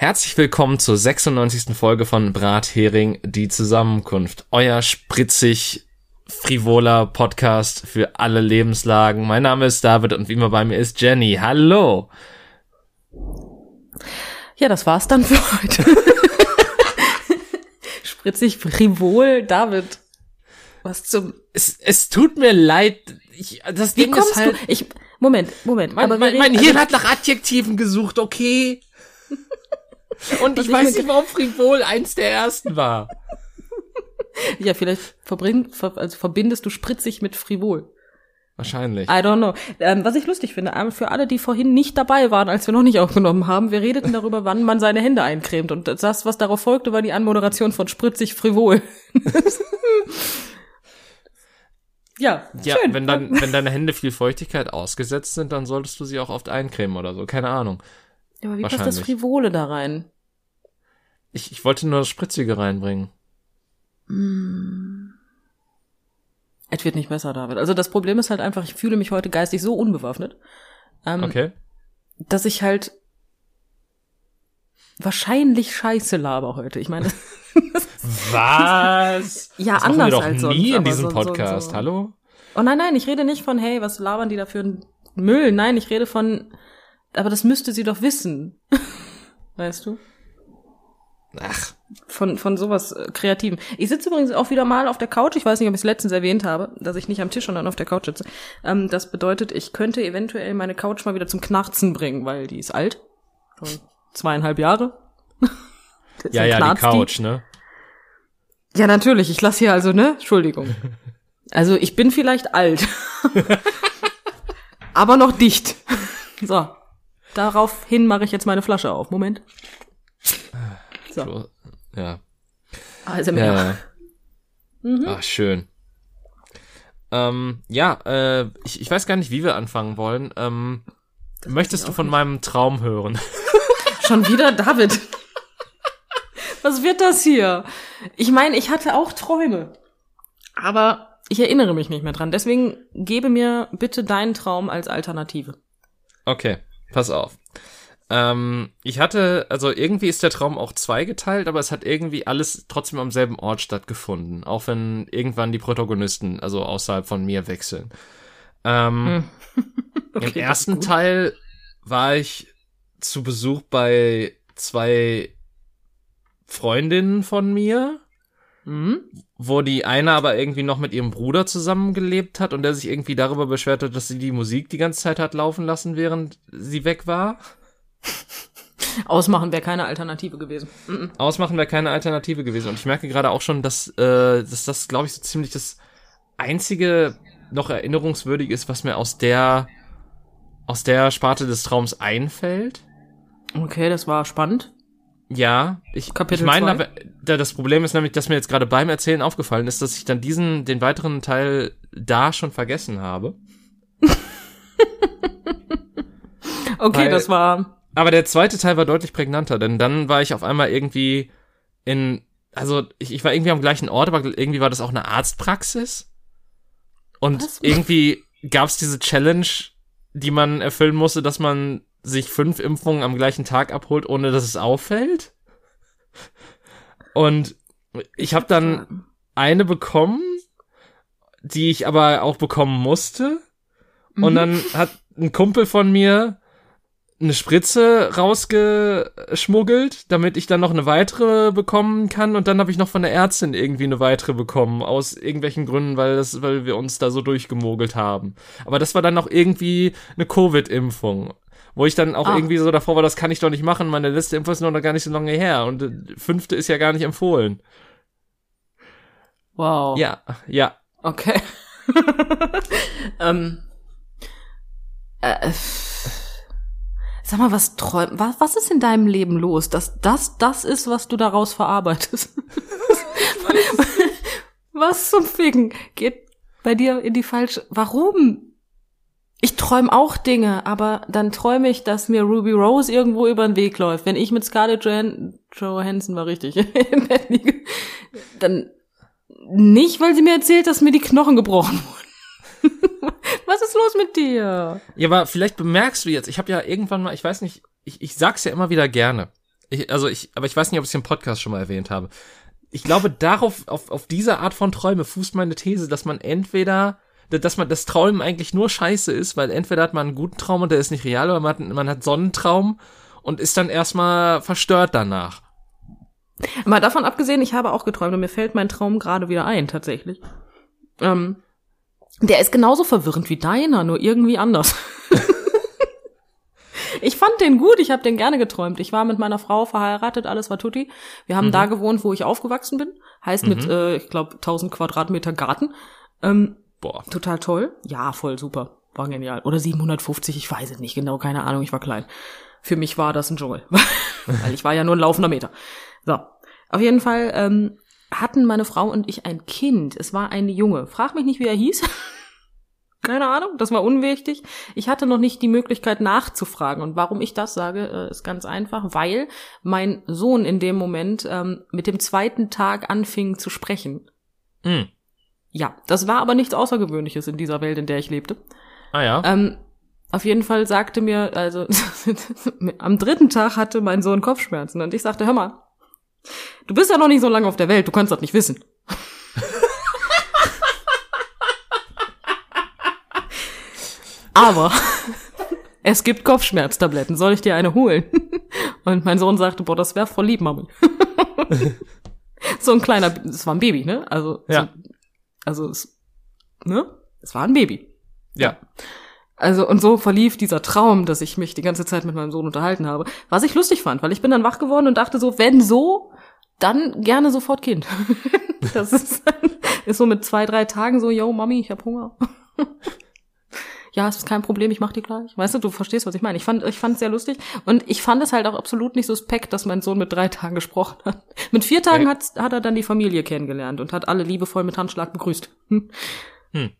Herzlich willkommen zur 96. Folge von Brathering, die Zusammenkunft. Euer spritzig frivoler Podcast für alle Lebenslagen. Mein Name ist David und wie immer bei mir ist Jenny. Hallo. Ja, das war's dann für heute. spritzig frivol, David. Was zum es, es tut mir leid. Ich, das Wie Ding kommst ist halt du? Ich Moment, Moment. mein, aber mein, mein Hirn also, hat nach Adjektiven gesucht, okay? Und ich ich weiß nicht, warum frivol eins der ersten war. Ja, vielleicht verbring, ver, also verbindest du spritzig mit frivol. Wahrscheinlich. I don't know. Ähm, was ich lustig finde, ähm, für alle, die vorhin nicht dabei waren, als wir noch nicht aufgenommen haben, wir redeten darüber, wann man seine Hände eincremt. Und das, was darauf folgte, war die Anmoderation von spritzig frivol. ja, Ja, schön. wenn dann, wenn deine Hände viel Feuchtigkeit ausgesetzt sind, dann solltest du sie auch oft eincremen oder so. Keine Ahnung. Ja, aber wie passt das. Frivole da rein? Ich, ich wollte nur das Spritzige reinbringen. Es wird nicht besser, David. Also das Problem ist halt einfach, ich fühle mich heute geistig so unbewaffnet, ähm, Okay. dass ich halt wahrscheinlich Scheiße laber heute. Ich meine, Was? Ja, das anders wir doch als nie sonst, in aber diesem so- so- Podcast. so. Hallo? oh nein, nein, ich rede nicht von, hey, was labern die da für einen Müll? Nein, ich rede von, aber das müsste sie doch wissen. weißt du? Ach, Von, von sowas äh, Kreativen. Ich sitze übrigens auch wieder mal auf der Couch. Ich weiß nicht, ob ich es letztens erwähnt habe, dass ich nicht am Tisch, sondern auf der Couch sitze. Ähm, das bedeutet, ich könnte eventuell meine Couch mal wieder zum Knarzen bringen, weil die ist alt. Schon zweieinhalb Jahre. ja, ja, die Couch, ne? Ja, natürlich. Ich lasse hier also, ne? Entschuldigung. Also ich bin vielleicht alt. aber noch dicht. So. Daraufhin mache ich jetzt meine Flasche auf. Moment. So. So, Ja. Also Ja, ja. ja. Mhm. Ach, schön. Ähm, ja, äh, ich, ich weiß gar nicht, wie wir anfangen wollen. Ähm, möchtest du von nicht. meinem Traum hören? Schon wieder David. Was wird das hier? Ich meine, ich hatte auch Träume. Aber ich erinnere mich nicht mehr dran. Deswegen gebe mir bitte deinen Traum als Alternative. Okay, pass auf. Ähm, ich hatte, also irgendwie ist der Traum auch zweigeteilt, aber es hat irgendwie alles trotzdem am selben Ort stattgefunden, auch wenn irgendwann die Protagonisten, also außerhalb von mir, wechseln. Ähm, Im das ist ersten. Teil war ich zu Besuch bei zwei Freundinnen von mir, Mhm. wo die eine aber irgendwie noch mit ihrem Bruder zusammengelebt hat und der sich irgendwie darüber beschwert hat, dass sie die Musik die ganze Zeit hat laufen lassen, während sie weg war. Ausmachen wäre keine Alternative gewesen. Mhm. Ausmachen wäre keine Alternative gewesen. Und ich merke gerade auch schon, dass, äh, dass das, glaube ich, so ziemlich das einzige noch erinnerungswürdig ist, was mir aus der aus der Sparte des Traums einfällt. Okay, das war spannend. Ja, ich, Kapitel ich meine, da, das Problem ist nämlich, dass mir jetzt gerade beim Erzählen aufgefallen ist, dass ich dann diesen, den weiteren Teil da schon vergessen habe. Okay, Weil- das war. Aber der zweite Teil war deutlich prägnanter, denn dann war ich auf einmal irgendwie in, also ich, ich war irgendwie am gleichen Ort, aber irgendwie war das auch eine Arztpraxis. Und Was? irgendwie gab es diese Challenge, die man erfüllen musste, dass man sich fünf Impfungen am gleichen Tag abholt, ohne dass es auffällt. Und ich habe dann eine bekommen, die ich aber auch bekommen musste. Und Mhm. dann hat ein Kumpel von mir eine Spritze rausgeschmuggelt, damit ich dann noch eine weitere bekommen kann. Und dann habe ich noch von der Ärztin irgendwie eine weitere bekommen, aus irgendwelchen Gründen, weil, das, weil wir uns da so durchgemogelt haben. Aber das war dann noch irgendwie eine Covid-Impfung. Wo ich dann auch Ah. irgendwie so davor war, das kann ich doch nicht machen. Meine letzte Impfung ist noch gar nicht so lange her. Und äh, fünfte ist ja gar nicht empfohlen. Wow. Ja, ja. Okay. ähm, äh, sag mal, was träum, was, was ist in deinem Leben los, dass das das ist, was du daraus verarbeitest? was zum Ficken geht bei dir in die falsche? Warum? Ich träume auch Dinge, aber dann träume ich, dass mir Ruby Rose irgendwo über den Weg läuft. Wenn ich mit Scarlett Johan Johansson war richtig dann nicht, weil sie mir erzählt, dass mir die Knochen gebrochen wurden. Was ist los mit dir? Ja, aber vielleicht bemerkst du jetzt, ich habe ja irgendwann mal, ich weiß nicht, ich, ich sag's ja immer wieder gerne. ich, also ich, aber ich weiß nicht, ob ich es im Podcast schon mal erwähnt habe. Ich glaube, darauf, auf, auf diese Art von Träume fußt meine These, dass man entweder, dass man das Träumen eigentlich nur scheiße ist, weil entweder hat man einen guten Traum und der ist nicht real, oder man hat, man hat Sonnentraum und ist dann erstmal verstört danach. Mal davon abgesehen, ich habe auch geträumt und mir fällt mein Traum gerade wieder ein, tatsächlich. Ähm, der ist genauso verwirrend wie deiner, nur irgendwie anders. ich fand den gut, ich habe den gerne geträumt. Ich war mit meiner Frau verheiratet, alles war tutti. Wir haben mhm. da gewohnt, wo ich aufgewachsen bin. Heißt mhm. mit, äh, ich glaube, 1000 Quadratmeter Garten. Ähm, Boah. Total toll. Ja, voll super. War genial. Oder 750, ich weiß es nicht genau, keine Ahnung, ich war klein. Für mich war das ein Dschungel. Weil ich war ja nur ein laufender Meter. So. Auf jeden Fall ähm, hatten meine Frau und ich ein Kind. Es war ein Junge. Frag mich nicht, wie er hieß. Keine Ahnung, das war unwichtig. Ich hatte noch nicht die Möglichkeit nachzufragen. Und warum ich das sage, äh, ist ganz einfach, weil mein Sohn in dem Moment ähm, mit dem zweiten Tag anfing zu sprechen. Mhm. Ja, das war aber nichts Außergewöhnliches in dieser Welt, in der ich lebte. Ah ja. Ähm, auf jeden Fall sagte mir, also am dritten Tag hatte mein Sohn Kopfschmerzen und ich sagte, hör mal, du bist ja noch nicht so lange auf der Welt, du kannst das nicht wissen. Aber es gibt Kopfschmerztabletten, soll ich dir eine holen? Und mein Sohn sagte, boah, das wäre voll lieb, Mami. so ein kleiner, das war ein Baby, ne? Also, ja. so, also, es, ne? Es war ein Baby. Ja. Also, und so verlief dieser Traum, dass ich mich die ganze Zeit mit meinem Sohn unterhalten habe. Was ich lustig fand, weil ich bin dann wach geworden und dachte so, wenn so, dann gerne sofort Kind. das ist, ist so mit zwei, drei Tagen so, yo, Mami, ich hab Hunger ja, es ist kein Problem, ich mach die gleich. Weißt du, du verstehst, was ich meine. Ich fand, ich fand es sehr lustig. Und ich fand es halt auch absolut nicht suspekt, dass mein Sohn mit drei Tagen gesprochen hat. Mit vier Tagen hat, hat er dann die Familie kennengelernt und hat alle liebevoll mit Handschlag begrüßt. Hm. Hm.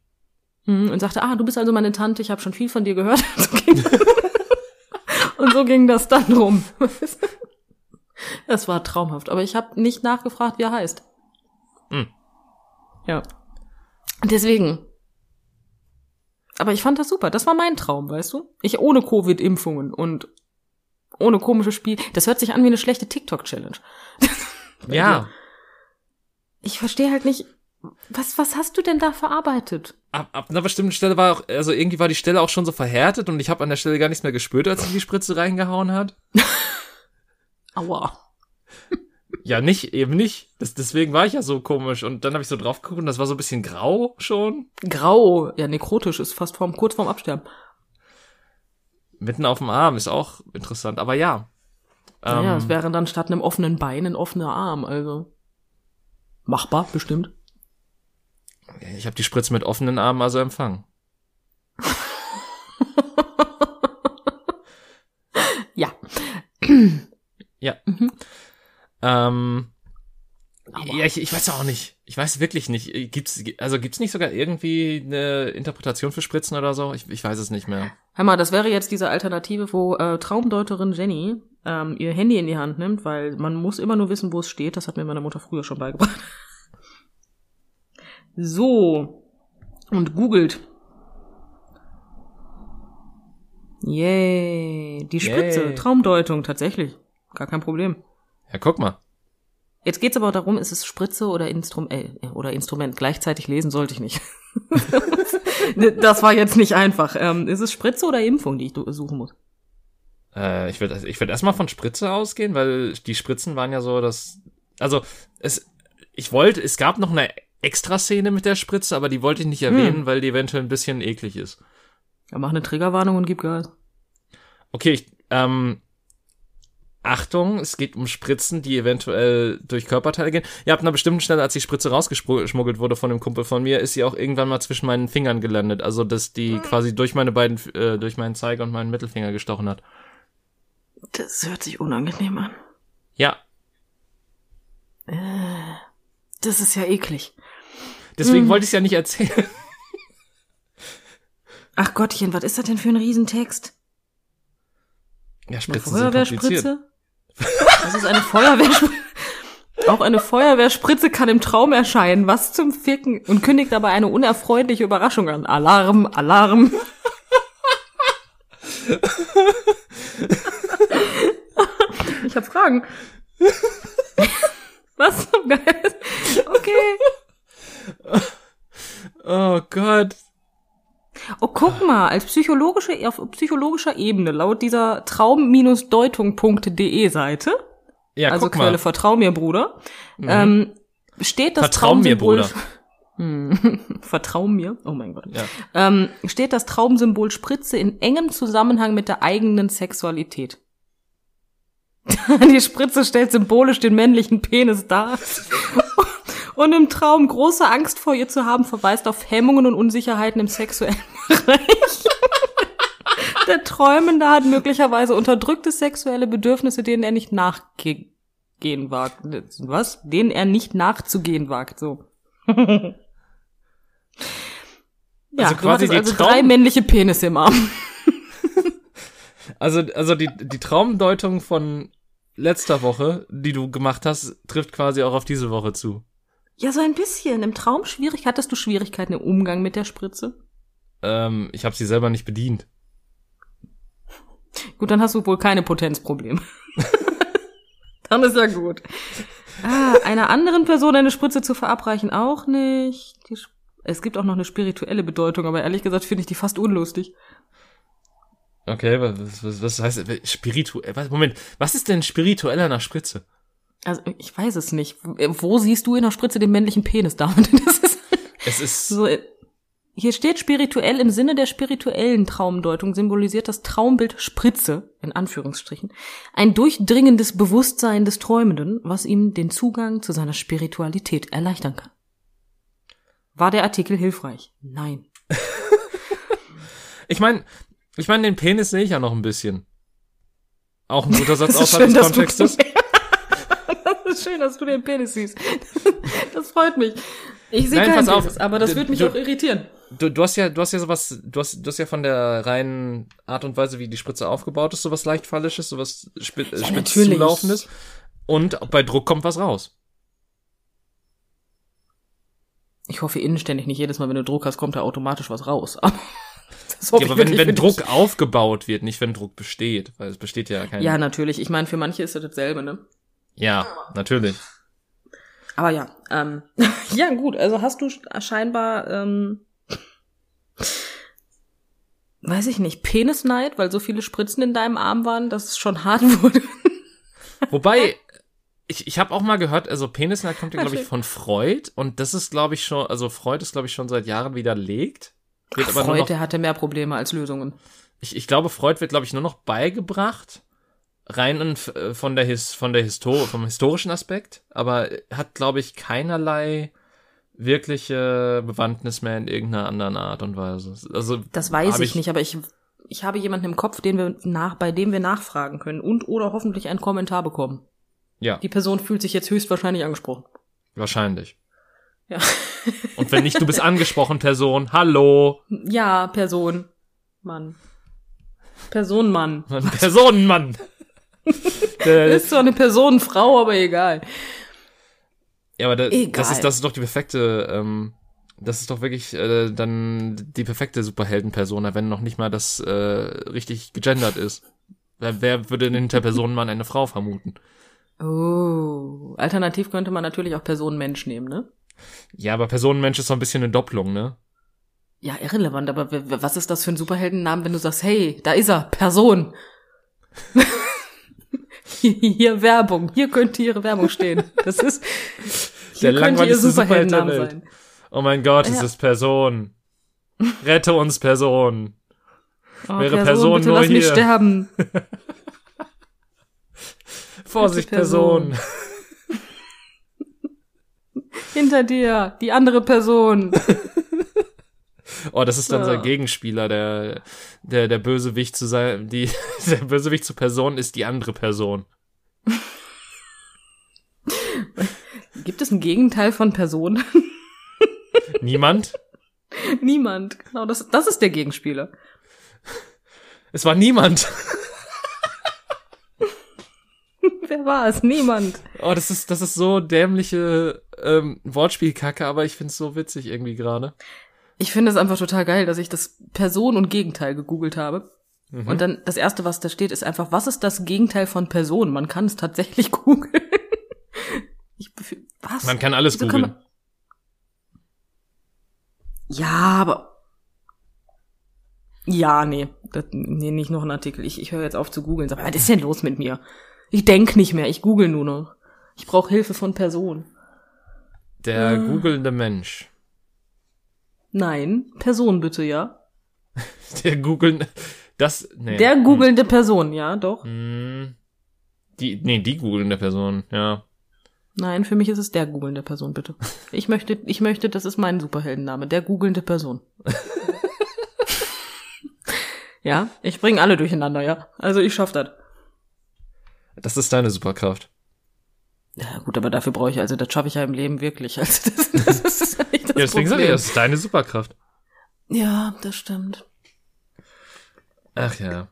hm und sagte, ah, du bist also meine Tante, ich habe schon viel von dir gehört. und so ging das dann rum. Es war traumhaft. Aber ich habe nicht nachgefragt, wie er heißt. Hm. Ja. Deswegen, aber ich fand das super. Das war mein Traum, weißt du? Ich ohne Covid-Impfungen und ohne komische Spiel. Das hört sich an wie eine schlechte TikTok-Challenge. ja. Ich verstehe halt nicht, was, was hast du denn da verarbeitet? Ab, ab einer bestimmten Stelle war auch, also irgendwie war die Stelle auch schon so verhärtet und ich habe an der Stelle gar nichts mehr gespürt, als sie die Spritze reingehauen hat. Aua. Ja, nicht, eben nicht. Das, deswegen war ich ja so komisch. Und dann habe ich so drauf geguckt und das war so ein bisschen grau schon. Grau, ja, nekrotisch ist fast vorm, kurz vorm Absterben. Mitten auf dem Arm ist auch interessant, aber ja. Naja, ähm, es wäre dann statt einem offenen Bein ein offener Arm, also. Machbar, bestimmt. Ich habe die Spritze mit offenen Armen also empfangen. ja. ja. Mhm. Ähm, Aber ja, ich, ich weiß auch nicht. Ich weiß wirklich nicht. Gibt's, also gibt's nicht sogar irgendwie eine Interpretation für Spritzen oder so? Ich, ich weiß es nicht mehr. Hör mal, das wäre jetzt diese Alternative, wo äh, Traumdeuterin Jenny ähm, ihr Handy in die Hand nimmt, weil man muss immer nur wissen, wo es steht. Das hat mir meine Mutter früher schon beigebracht. so. Und googelt. Yay. Die Spritze. Yay. Traumdeutung, tatsächlich. Gar kein Problem. Ja, guck mal. Jetzt geht's aber darum, ist es Spritze oder, Instrum äh, oder Instrument? Gleichzeitig lesen sollte ich nicht. das war jetzt nicht einfach. Ähm, ist es Spritze oder Impfung, die ich suchen muss? Äh, ich würde ich würd erstmal von Spritze ausgehen, weil die Spritzen waren ja so, dass. Also, es. Ich wollte, es gab noch eine Extra-Szene mit der Spritze, aber die wollte ich nicht erwähnen, hm. weil die eventuell ein bisschen eklig ist. Ja, mach eine Triggerwarnung und gib Gas. Okay, ich, ähm, Achtung, es geht um Spritzen, die eventuell durch Körperteile gehen. Ja, ab einer bestimmten Stelle, als die Spritze rausgeschmuggelt wurde von dem Kumpel von mir, ist sie auch irgendwann mal zwischen meinen Fingern gelandet. Also, dass die hm. quasi durch meine beiden, äh, durch meinen Zeiger und meinen Mittelfinger gestochen hat. Das hört sich unangenehm an. Ja. Äh, das ist ja eklig. Deswegen hm. wollte ich es ja nicht erzählen. Ach Gottchen, was ist das denn für ein Riesentext? Ja, Spritzen Eine Feuerwehrspritze? Das ist eine Feuerwehrspritze. Auch eine Feuerwehrspritze kann im Traum erscheinen. Was zum Ficken? Und kündigt dabei eine unerfreuliche Überraschung an. Alarm, Alarm. Ich habe Fragen. Was so geil? Okay. Oh Gott. Oh, guck mal, als psychologische, auf psychologischer Ebene, laut dieser traum-deutung.de Seite, Ja, also Quelle. Vertrau mir, Bruder, ähm, steht das Vertrau mir, Traumsymbol. Bruder. Hm, Vertrau mir, oh mein Gott. Ja. Ähm, steht das Traumsymbol Spritze in engem Zusammenhang mit der eigenen Sexualität. Die Spritze stellt symbolisch den männlichen Penis dar. Und im Traum große Angst vor ihr zu haben, verweist auf Hemmungen und Unsicherheiten im sexuellen Bereich. Der Träumende hat möglicherweise unterdrückte sexuelle Bedürfnisse, denen er nicht nachgehen wagt. Was? Denen er nicht nachzugehen wagt, so. ja, Also du quasi die also Traum- drei männliche Penisse im Arm. Also, also die, die Traumdeutung von letzter Woche, die du gemacht hast, trifft quasi auch auf diese Woche zu. Ja, so ein bisschen. Im Traum schwierig. Hattest du Schwierigkeiten im Umgang mit der Spritze? Ähm, ich habe sie selber nicht bedient. Gut, dann hast du wohl keine Potenzprobleme. dann ist ja gut. Ah, einer anderen Person eine Spritze zu verabreichen auch nicht. Es gibt auch noch eine spirituelle Bedeutung, aber ehrlich gesagt finde ich die fast unlustig. Okay, was, was, was heißt spirituell? Moment, was ist denn spirituell an der Spritze? Also ich weiß es nicht. Wo siehst du in der Spritze den männlichen Penis damit? Das ist Es ist so. äh, Hier steht spirituell im Sinne der spirituellen Traumdeutung symbolisiert das Traumbild Spritze, in Anführungsstrichen, ein durchdringendes Bewusstsein des Träumenden, was ihm den Zugang zu seiner Spiritualität erleichtern kann. War der Artikel hilfreich? Nein. Ich meine, ich meine, den Penis sehe ich ja noch ein bisschen. Auch ein guter Satz außerhalb des Kontextes. Das ist schön, dass du den Penis siehst. Das freut mich. Ich sehe keinen. Penis, aber das würde mich du- auch irritieren. Du, du hast ja, du hast ja sowas, du hast, du hast ja von der reinen Art und Weise, wie die Spritze aufgebaut ist, sowas leicht fallisches, sowas spi äh, spitz zulaufendes. Und bei Druck kommt was raus. Ich hoffe inständig nicht jedes Mal, wenn du Druck hast, kommt da automatisch was raus. Aber Ja, hoffe aber wenn, wenn. Druck aufgebaut wird, nicht wenn Druck besteht, weil es besteht ja kein. Ja, natürlich. Ich meine, für manche ist das dasselbe, ne? Ja, natürlich. Aber ja, ähm, ja gut, also hast du sch- scheinbar, ähm, weiß ich nicht, Penisneid, weil so viele Spritzen in deinem Arm waren, dass es schon hart wurde. Wobei, ich, ich habe auch mal gehört, also Penisneid kommt ja, glaube ich, von Freud und das ist, glaube ich, schon, also Freud ist, glaube ich, schon seit Jahren widerlegt. Wird aber nur Freud, noch, der hatte mehr Probleme als Lösungen. ich, ich glaube, Freud wird, glaube ich, nur noch beigebracht, rein in, äh, von der His, von der Histo vom historischen Aspekt, aber hat, glaube ich, keinerlei wirkliche Bewandtnis mehr in irgendeiner anderen Art und Weise. Also Das weiß hab ich, nicht, aber ich, ich habe jemanden im Kopf, den wir nach, bei dem wir nachfragen können und oder hoffentlich einen Kommentar bekommen. Ja, Die Person fühlt sich jetzt höchstwahrscheinlich angesprochen. wahrscheinlich. Ja. Und wenn nicht, du bist angesprochen, Person. Hallo. Ja, Person. Mann. Person, Mann. Personenmann. Ist zwar eine Personenfrau, aber egal. Ja, aber da, Egal. das ist das ist doch die perfekte, ähm, das ist doch wirklich äh, dann die perfekte Superhelden-Persona, wenn noch nicht mal das äh, richtig gegendert ist. Wer, wer würde denn hinter Personenmann eine Frau vermuten? Oh. Alternativ könnte man natürlich auch Personenmensch nehmen, ne? Ja, aber Personenmensch ist so ein bisschen eine Doppelung, ne? Ja, irrelevant, aber was ist das für ein Superheldennamen, wenn du sagst, hey, da ist er, Person. hier, Werbung, hier könnte ihre Werbung stehen. Das ist, hier Der könnte ihr langweiligste Superheld der Superheldenname Welt. sein. Oh mein Gott, es Ja. ist Person. Rette uns Person. Oh, Wäre Person bitte nur lass mich hier. sterben. Vorsicht, Person. Person. Hinter dir, die andere Person. Oh, das ist dann So. sein Gegenspieler, der, der, der Bösewicht zu sein, die, der Bösewicht zur Person ist die andere Person. Gibt es ein Gegenteil von Person? Niemand? Niemand. Genau, das, das ist der Gegenspieler. Es war niemand. Wer war es? Niemand. Oh, das ist, das ist so dämliche ähm, Wortspielkacke, aber ich find's so witzig irgendwie gerade. Ich finde es einfach total geil, dass ich das Person und Gegenteil gegoogelt habe. Mhm. Und dann das erste, was da steht, ist einfach, was ist das Gegenteil von Person? Man kann es tatsächlich googeln. Ich was? Man kann alles Wieso googeln. Ja, aber ja, nee, das, nee, nicht noch ein Artikel. Ich, ich höre jetzt auf zu googeln. Sag, was ist denn los mit mir? Ich denk nicht mehr, ich google nur noch. Ich brauche Hilfe von Personen. Der Äh. googelnde Mensch. Nein, Person bitte, ja. Der googelnde, das, nee. Der googelnde Person, ja, doch. Hm. Die, nee, die googelnde Person, ja. Nein, für mich ist es der googelnde Person, bitte. Ich möchte, ich möchte, das ist mein Superheldenname, der googelnde Person. ja, ich bringe alle durcheinander, ja. Also ich schaff das. Das ist deine Superkraft. Ja, gut, aber dafür brauche ich, also das schaffe ich ja im Leben wirklich. Also das, das ist ja deswegen sag ich, Problem. das ist deine Superkraft. Ja, das stimmt. Ach ja.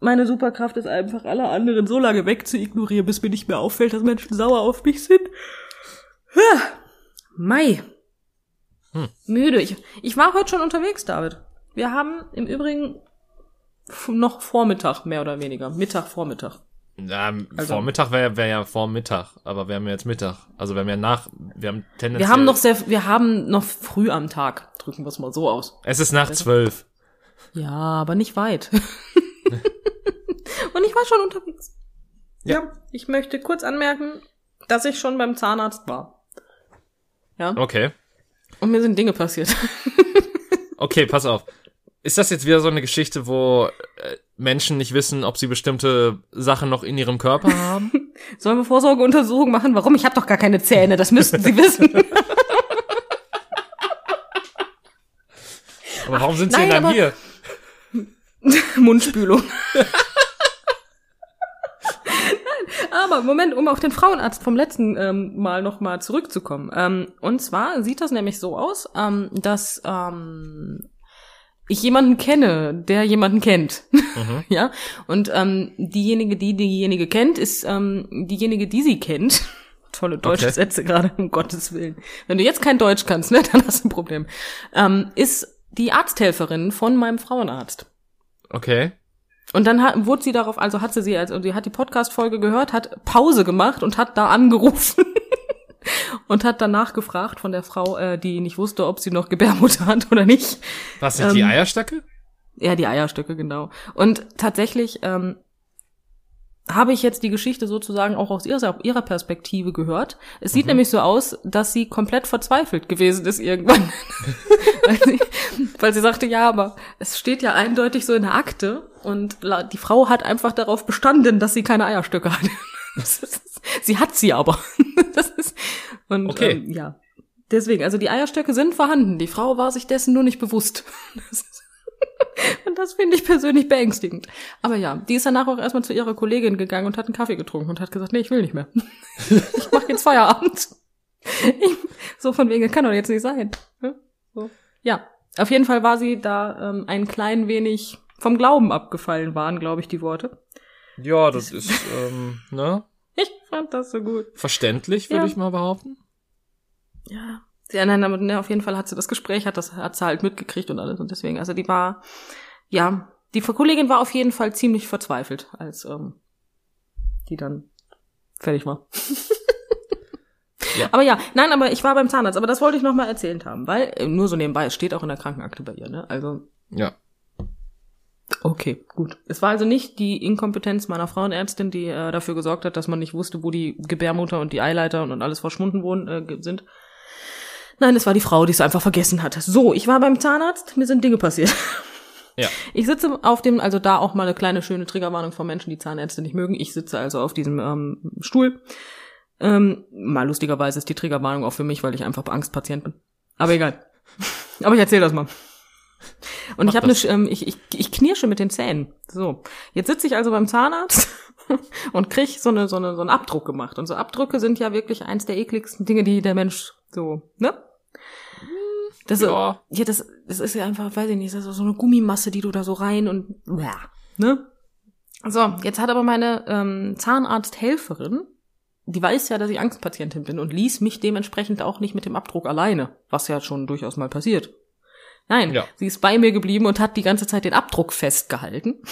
Meine Superkraft ist einfach, alle anderen so lange weg zu ignorieren, bis mir nicht mehr auffällt, dass Menschen sauer auf mich sind. Ha, Mai. Hm. Müde. Ich, ich war heute schon unterwegs, David. Wir haben im Übrigen noch Vormittag, mehr oder weniger. Mittag, Vormittag. Ähm, Also- Vormittag wäre wär ja Vormittag, aber wir haben ja jetzt Mittag. Also wir haben ja nach, wir haben tendenziell. Wir haben noch sehr, wir haben noch früh am Tag. Drücken wir es mal so aus. Es ist nach zwölf. Ja, aber nicht weit. Und ich war schon unterwegs. Ja. Ich möchte kurz anmerken, dass ich schon beim Zahnarzt war. Ja. Okay. Und mir sind Dinge passiert. Okay, pass auf. Ist das jetzt wieder so eine Geschichte, wo äh, Menschen nicht wissen, ob sie bestimmte Sachen noch in ihrem Körper haben? Sollen wir Vorsorgeuntersuchungen machen? Warum? Ich habe doch gar keine Zähne, das müssten Sie wissen. Aber warum sind sie nein, denn dann hier? Mundspülung. Aber Moment, um auf den Frauenarzt vom letzten ähm, Mal nochmal zurückzukommen. Ähm, und zwar sieht das nämlich so aus, ähm, dass ähm, ich jemanden kenne, der jemanden kennt. Mhm. ja. Und ähm, diejenige, die diejenige kennt, ist ähm, diejenige, die sie kennt. Tolle deutsche Okay. Sätze gerade, um Gottes Willen. Wenn du jetzt kein Deutsch kannst, ne, dann hast du ein Problem. Ähm, ist die Arzthelferin von meinem Frauenarzt. Okay. Und dann hat, wurde sie darauf, also hat sie sie, also die hat die Podcast-Folge gehört, hat Pause gemacht und hat da angerufen und hat danach gefragt von der Frau, äh, die nicht wusste, ob sie noch Gebärmutter hat oder nicht. Was die Ähm, Eierstöcke? Ja, die Eierstöcke, genau. Und tatsächlich ähm, habe ich jetzt die Geschichte sozusagen auch aus ihrer, ihrer Perspektive gehört. Es sieht nämlich so aus, dass sie komplett verzweifelt gewesen ist irgendwann. weil, sie, weil sie sagte, ja, aber es steht ja eindeutig so in der Akte und die Frau hat einfach darauf bestanden, dass sie keine Eierstöcke hat. Das ist, sie hat sie aber. Das ist, und Okay. ähm, ja. Deswegen, also die Eierstöcke sind vorhanden. Die Frau war sich dessen nur nicht bewusst. Das und das finde ich persönlich beängstigend. Aber ja, die ist danach auch erstmal zu ihrer Kollegin gegangen und hat einen Kaffee getrunken und hat gesagt, nee, ich will nicht mehr. ich mache jetzt Feierabend. Ich, so von wegen, kann doch jetzt nicht sein. So. Ja, auf jeden Fall war sie da ähm, ein klein wenig vom Glauben abgefallen, waren, glaube ich, die Worte. Ja, das ist, ähm, ne? Ich fand das so gut. Verständlich, würde Ja. ich mal behaupten. Ja. Ja, nein, aber ne, auf jeden Fall hat sie das Gespräch, hat das, hat sie halt mitgekriegt und alles und deswegen, also die war, ja, die Kollegin war auf jeden Fall ziemlich verzweifelt, als ähm, die dann fertig war. Ja. Aber ja, nein, aber ich war beim Zahnarzt, aber das wollte ich noch mal erzählt haben, weil nur so nebenbei, es steht auch in der Krankenakte bei ihr, ne? Also Ja. Okay, gut. Es war also nicht die Inkompetenz meiner Frauenärztin, die äh, dafür gesorgt hat, dass man nicht wusste, wo die Gebärmutter und die Eileiter und, und alles verschwunden wurden, äh, sind. Nein, es war die Frau, die es einfach vergessen hat. So, ich war beim Zahnarzt, mir sind Dinge passiert. Ja. Ich sitze auf dem, also da auch mal eine kleine schöne Triggerwarnung von Menschen, die Zahnärzte nicht mögen. Ich sitze also auf diesem ähm, Stuhl. Ähm, mal lustigerweise ist die Triggerwarnung auch für mich, weil ich einfach Angstpatient bin. Aber egal. Aber ich erzähle das mal. Und Mach ich habe eine, ähm, ich, ich, ich knirsche mit den Zähnen. So, jetzt sitze ich also beim Zahnarzt und krieg so eine, so eine so einen Abdruck gemacht. Und so Abdrücke sind ja wirklich eins der ekligsten Dinge, die der Mensch so, ne? Das, Ja. ja, das, das ist ja einfach, weiß ich nicht, das ist so eine Gummimasse, die du da so rein und ja, ne? So, jetzt hat aber meine ähm, Zahnarzthelferin, die weiß ja, dass ich Angstpatientin bin und ließ mich dementsprechend auch nicht mit dem Abdruck alleine, was ja schon durchaus mal passiert. Nein, Ja. sie ist bei mir geblieben und hat die ganze Zeit den Abdruck festgehalten.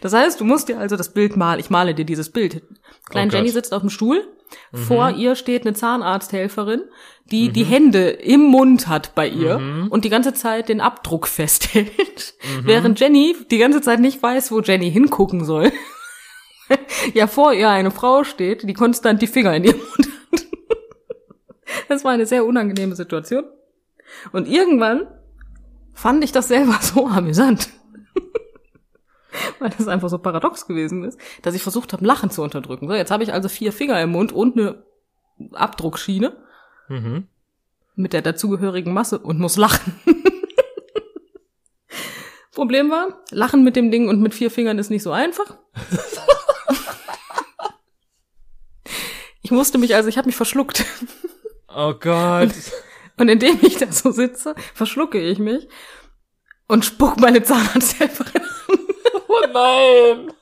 Das heißt, du musst dir also das Bild malen. Ich male dir dieses Bild. Kleine Oh. Jenny sitzt auf dem Stuhl. Mhm. Vor ihr steht eine Zahnarzthelferin, die die Hände im Mund hat bei ihr Mhm. und die ganze Zeit den Abdruck festhält. Während Jenny die ganze Zeit nicht weiß, wo Jenny hingucken soll. ja, vor ihr eine Frau steht, die konstant die Finger in ihrem Mund hat. Das war eine sehr unangenehme Situation. Und irgendwann fand ich das selber so amüsant. Weil das einfach so paradox gewesen ist, dass ich versucht habe, Lachen zu unterdrücken. So, jetzt habe ich also vier Finger im Mund und eine Abdruckschiene Mhm. mit der dazugehörigen Masse und muss lachen. Problem war, lachen mit dem Ding und mit vier Fingern ist nicht so einfach. ich musste mich, also ich habe mich verschluckt. Oh Gott. Und indem ich da so sitze, verschlucke ich mich und spuck meine Zahnarzthelferin. Oh nein.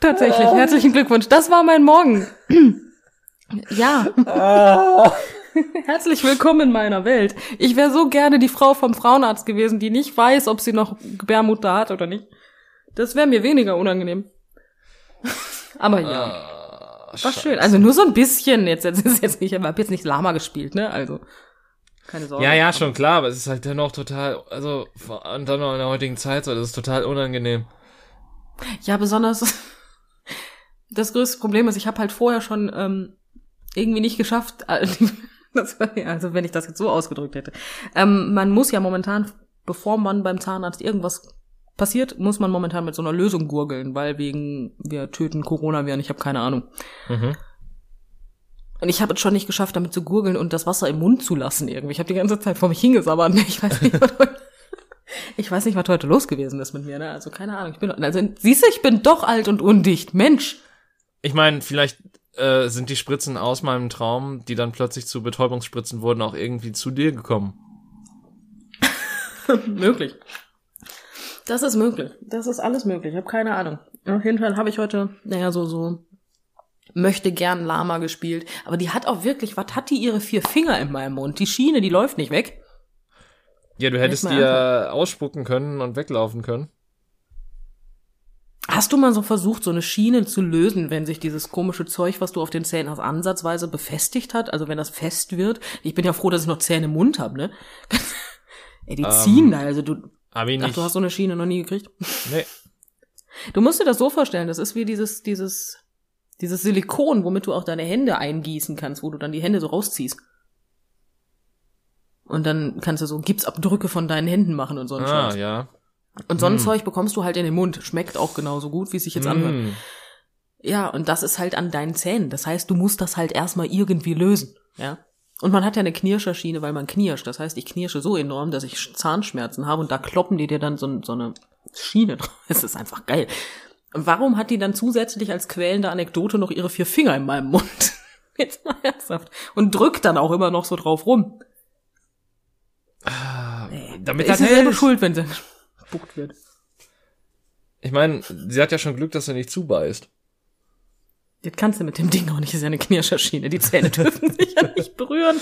Tatsächlich, herzlichen Glückwunsch. Das war mein Morgen. ja. Herzlich willkommen in meiner Welt. Ich wäre so gerne die Frau vom Frauenarzt gewesen, die nicht weiß, ob sie noch Gebärmutter hat oder nicht. Das wäre mir weniger unangenehm. Aber ja, Ah, war schön. Also nur so ein bisschen. Jetzt, jetzt ist jetzt nicht, ich habe jetzt nicht Lama gespielt, ne? Also keine Sorge. Ja, ja, schon klar, aber es ist halt dennoch total, also, und dann noch in der heutigen Zeit so, das ist total unangenehm. Ja, besonders das größte Problem ist, ich habe halt vorher schon ähm, irgendwie nicht geschafft, das also wenn ich das jetzt so ausgedrückt hätte. Ähm, man muss ja momentan, bevor man beim Zahnarzt irgendwas passiert, muss man momentan mit so einer Lösung gurgeln, weil wegen wir töten Coronaviren, ich habe keine Ahnung. Mhm. Und ich habe es schon nicht geschafft, damit zu gurgeln und das Wasser im Mund zu lassen irgendwie. Ich habe die ganze Zeit vor mich hingesabbert. Ich weiß nicht, was heute, ich weiß nicht, was heute los gewesen ist mit mir. Ne? Also keine Ahnung. Ich bin, also siehst du, ich bin doch alt und undicht. Mensch. Ich meine, vielleicht äh, sind die Spritzen aus meinem Traum, die dann plötzlich zu Betäubungsspritzen wurden, auch irgendwie zu dir gekommen. möglich. Das ist möglich. Das ist alles möglich. Ich habe keine Ahnung. Auf jeden Fall habe ich heute, naja, so, so möchte gern Lama gespielt. Aber die hat auch wirklich, was hat die ihre vier Finger in meinem Mund? Die Schiene, die läuft nicht weg. Ja, du hättest mal dir ausspucken können und weglaufen können. Hast du mal so versucht, so eine Schiene zu lösen, wenn sich dieses komische Zeug, was du auf den Zähnen hast, ansatzweise befestigt hat? Also wenn das fest wird? Ich bin ja froh, dass ich noch Zähne im Mund habe, ne? Ey, die Ähm, ziehen da, also du. Hab ich Ach, nicht. du hast so eine Schiene noch nie gekriegt? nee. Du musst dir das so vorstellen, das ist wie dieses, dieses, dieses Silikon, womit du auch deine Hände eingießen kannst, wo du dann die Hände so rausziehst. Und dann kannst du so Gipsabdrücke von deinen Händen machen und so ein Ah, Scheiß. ja. Und so ein Mm. Zeug bekommst du halt in den Mund. Schmeckt auch genauso gut, wie es sich jetzt anhört. Mm. Ja, und das ist halt an deinen Zähnen. Das heißt, du musst das halt erstmal irgendwie lösen. Ja. Und man hat ja eine Knirscherschiene, weil man knirscht. Das heißt, ich knirsche so enorm, dass ich Zahnschmerzen habe und da kloppen die dir dann so, so eine Schiene drauf. Es ist einfach geil. Warum hat die dann zusätzlich als quälende Anekdote noch ihre vier Finger in meinem Mund? Jetzt mal ernsthaft. Und drückt dann auch immer noch so drauf rum. Damit ist sie selber schuld, wenn sie gespuckt wird. Ich meine, sie hat ja schon Glück, dass sie nicht zubeißt. Das kannst du mit dem Ding auch nicht. Das ist ja eine Knirscherschiene. Die Zähne dürfen sich ja nicht berühren.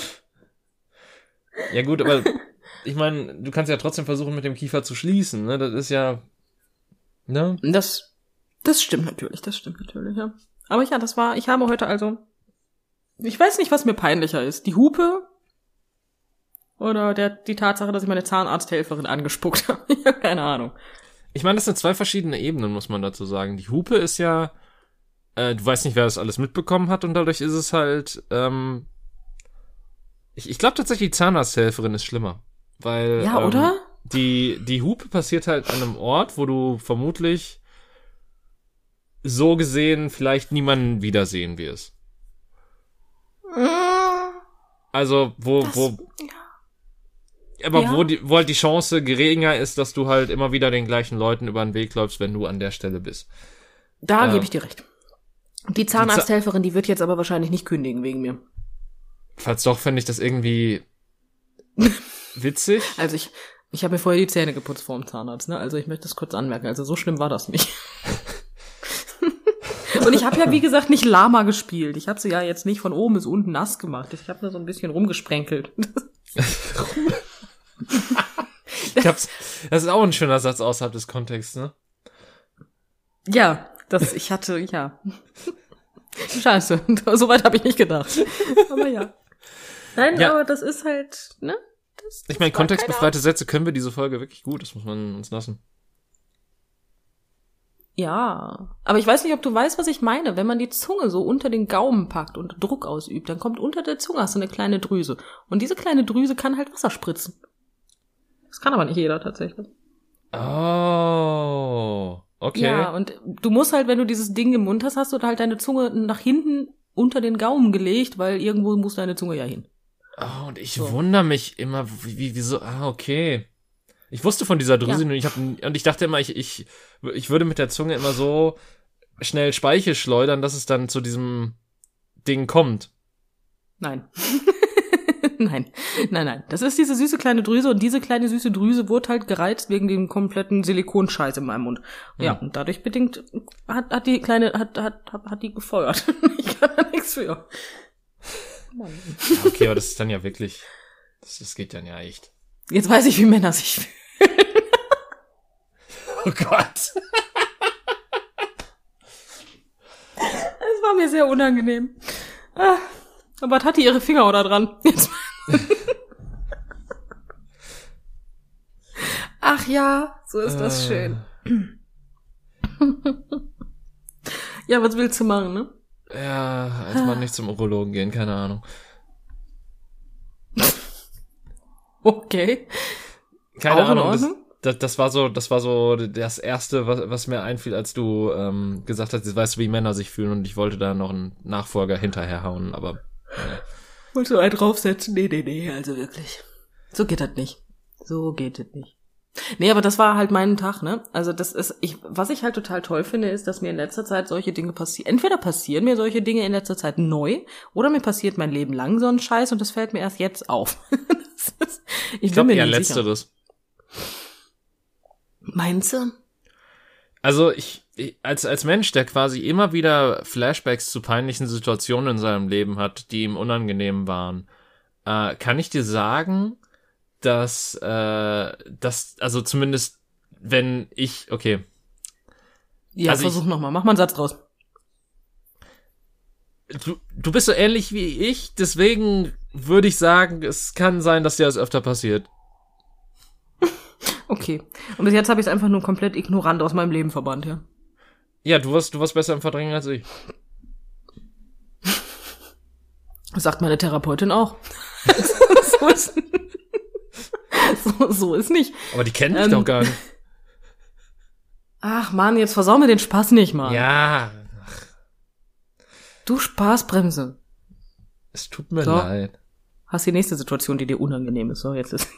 Ja gut, aber ich meine, du kannst ja trotzdem versuchen, mit dem Kiefer zu schließen. Ne? Das ist ja, ne? Das, das stimmt natürlich, das stimmt natürlich, ja. Aber ja, das war, ich habe heute also, ich weiß nicht, was mir peinlicher ist. Die Hupe oder der, die Tatsache, dass ich meine Zahnarzthelferin angespuckt habe. Ich habe keine Ahnung. Ich meine, das sind zwei verschiedene Ebenen, muss man dazu sagen. Die Hupe ist ja, äh, du weißt nicht, wer das alles mitbekommen hat und dadurch ist es halt, ähm, ich, ich glaube tatsächlich, die Zahnarzthelferin ist schlimmer. Weil, Ja, ähm, oder? Die, die Hupe passiert halt an einem Ort, wo du vermutlich so gesehen vielleicht niemanden wiedersehen wirst. Also, wo, wo, aber Ja. wo, die, wo halt die Chance geringer ist, dass du halt immer wieder den gleichen Leuten über den Weg läufst, wenn du an der Stelle bist. Da Ja. gebe ich dir recht. Die Zahnarzthelferin, die wird jetzt aber wahrscheinlich nicht kündigen wegen mir. Falls doch, fände ich das irgendwie witzig. Also ich, ich habe mir vorher die Zähne geputzt vor dem Zahnarzt, ne? Also ich möchte das kurz anmerken. Also so schlimm war das nicht. Und ich habe ja, wie gesagt, nicht Lama gespielt. Ich habe sie ja jetzt nicht von oben bis unten nass gemacht. Ich habe nur so ein bisschen rumgesprenkelt. ich hab's, das ist auch ein schöner Satz außerhalb des Kontexts, ne? Ja, das, ich hatte, ja. Scheiße, soweit habe ich nicht gedacht. Aber ja. Nein, Ja. aber das ist halt, ne? Das, Ich meine, kontextbefreite Sätze können wir diese Folge wirklich gut, das muss man uns lassen. Ja, aber ich weiß nicht, ob du weißt, was ich meine. Wenn man die Zunge so unter den Gaumen packt und Druck ausübt, dann kommt unter der Zunge hast du eine kleine Drüse. Und diese kleine Drüse kann halt Wasser spritzen. Das kann aber nicht jeder tatsächlich. Oh, okay. Ja, und du musst halt, wenn du dieses Ding im Mund hast, hast du halt deine Zunge nach hinten unter den Gaumen gelegt, weil irgendwo muss deine Zunge ja hin. Oh, und ich So. wundere mich immer, wie, wie, wieso, ah, okay. Ich wusste von dieser Drüse Ja. und ich hab, und ich dachte immer, ich, ich, ich würde mit der Zunge immer so schnell Speichel schleudern, dass es dann zu diesem Ding kommt. Nein. nein, nein, nein. Das ist diese süße kleine Drüse und diese kleine süße Drüse wurde halt gereizt wegen dem kompletten Silikonscheiß in meinem Mund. Ja, Hm. und dadurch bedingt hat, hat die kleine, hat, hat, hat, hat die gefeuert. ich kann da nichts für. Mann. Ja, okay, aber das ist dann ja wirklich, das, das geht dann ja echt. Jetzt weiß ich, wie Männer sich fühlen. Oh Gott. Es war mir sehr unangenehm. Ah, aber hat die ihre Finger oder dran? Jetzt. Ach ja, so ist das Äh. schön. Ja, was willst du machen, ne? Ja, als man nicht zum Urologen gehen, keine Ahnung. Okay. Keine Auch Ahnung. Das, das, das war so, das war so das erste, was, was mir einfiel, als du ähm, gesagt hast, jetzt weißt du, wie Männer sich fühlen und ich wollte da noch einen Nachfolger hinterherhauen, aber Wolltest du einen draufsetzen? Nee, nee, nee, also wirklich. So geht das nicht. So geht das nicht. Nee, aber das war halt mein Tag, ne? Also das ist, ich, was ich halt total toll finde, ist, dass mir in letzter Zeit solche Dinge passieren. Entweder passieren mir solche Dinge in letzter Zeit neu, oder mir passiert mein Leben lang so ein Scheiß und das fällt mir erst jetzt auf. Ist, ich ich glaube eher sicher. letzteres. Meinst du? Also ich, ich als als Mensch, der quasi immer wieder Flashbacks zu peinlichen Situationen in seinem Leben hat, die ihm unangenehm waren, äh, kann ich dir sagen, dass äh, dass also zumindest wenn ich okay Ja, Also versuch nochmal. Mach mal einen Satz draus. du, du bist so ähnlich wie ich, deswegen würde ich sagen, es kann sein, dass dir das öfter passiert. Okay. Und bis jetzt habe ich es einfach nur komplett ignorant aus meinem Leben verbannt, ja. Ja, du warst, du warst besser im Verdrängen als ich. Das sagt meine Therapeutin auch. so, ist, so, so ist nicht. Aber die kennen dich Ähm, doch gar nicht. Ach Mann, jetzt versau mir den Spaß nicht, Mann. Ja, Du Spaßbremse. es tut mir So. leid. Hast die nächste Situation, die dir unangenehm ist. So, jetzt ist.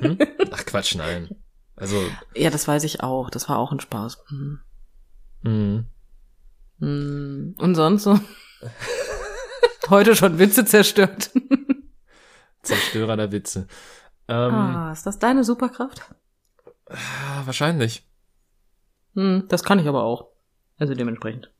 Hm? Ach Quatsch, nein. Also, Ja, das weiß ich auch. Das war auch ein Spaß. Hm. Hm. Und sonst so? Heute schon Witze zerstört. Zerstörer der Witze. Ähm, ah, ist das deine Superkraft? ah, wahrscheinlich. Hm, das kann ich aber auch. Also dementsprechend.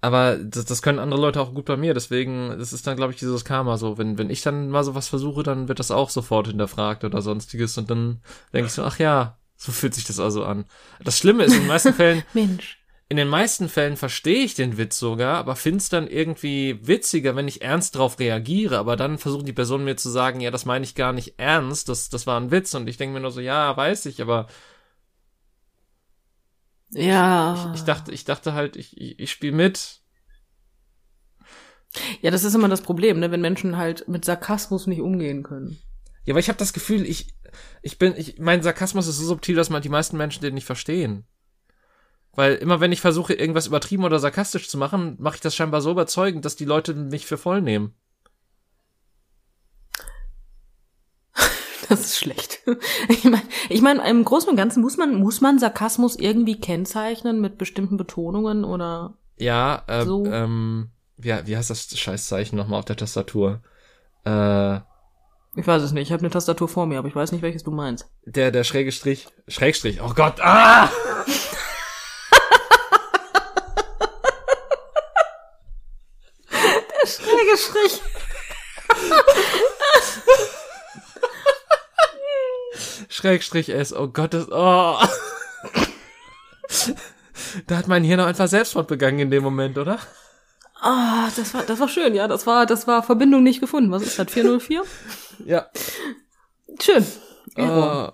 Aber das, das können andere Leute auch gut bei mir, deswegen, das ist dann, glaube ich, dieses Karma so. Wenn, wenn ich dann mal sowas versuche, dann wird das auch sofort hinterfragt oder sonstiges und dann denke ich so, ach ja, so fühlt sich das also an. Das Schlimme ist, in den meisten Fällen, Mensch. in den meisten Fällen verstehe ich den Witz sogar, aber find's dann irgendwie witziger, wenn ich ernst drauf reagiere, aber dann versucht die Person mir zu sagen, ja, das meine ich gar nicht ernst, das, das war ein Witz und ich denke mir nur so, ja, weiß ich, aber Ja. ich, ich dachte, ich dachte halt, ich, ich, ich spiele mit. Ja, das ist immer das Problem, ne, wenn Menschen halt mit Sarkasmus nicht umgehen können. Ja, aber ich habe das Gefühl, ich, ich bin, ich, mein Sarkasmus ist so subtil, dass man die meisten Menschen den nicht verstehen. Weil immer wenn ich versuche, irgendwas übertrieben oder sarkastisch zu machen, mache ich das scheinbar so überzeugend, dass die Leute mich für voll nehmen. Das ist schlecht. Ich meine, ich mein, im Großen und Ganzen muss man, muss man Sarkasmus irgendwie kennzeichnen mit bestimmten Betonungen oder. Ja, äh, So. ähm, wie, wie heißt das Scheißzeichen nochmal auf der Tastatur? Äh, Ich weiß es nicht, ich habe eine Tastatur vor mir, aber ich weiß nicht, welches du meinst. der, der schräge Strich, Schrägstrich, oh Gott, ah! Schräge Strich. Schrägstrich S. Oh Gott, das, oh. da hat mein Hirn auch einfach Selbstmord begangen in dem Moment, oder? Ah, das war, das war schön, ja. Das war, das war Verbindung nicht gefunden. Was ist das? 404? Ja. Schön. Oh.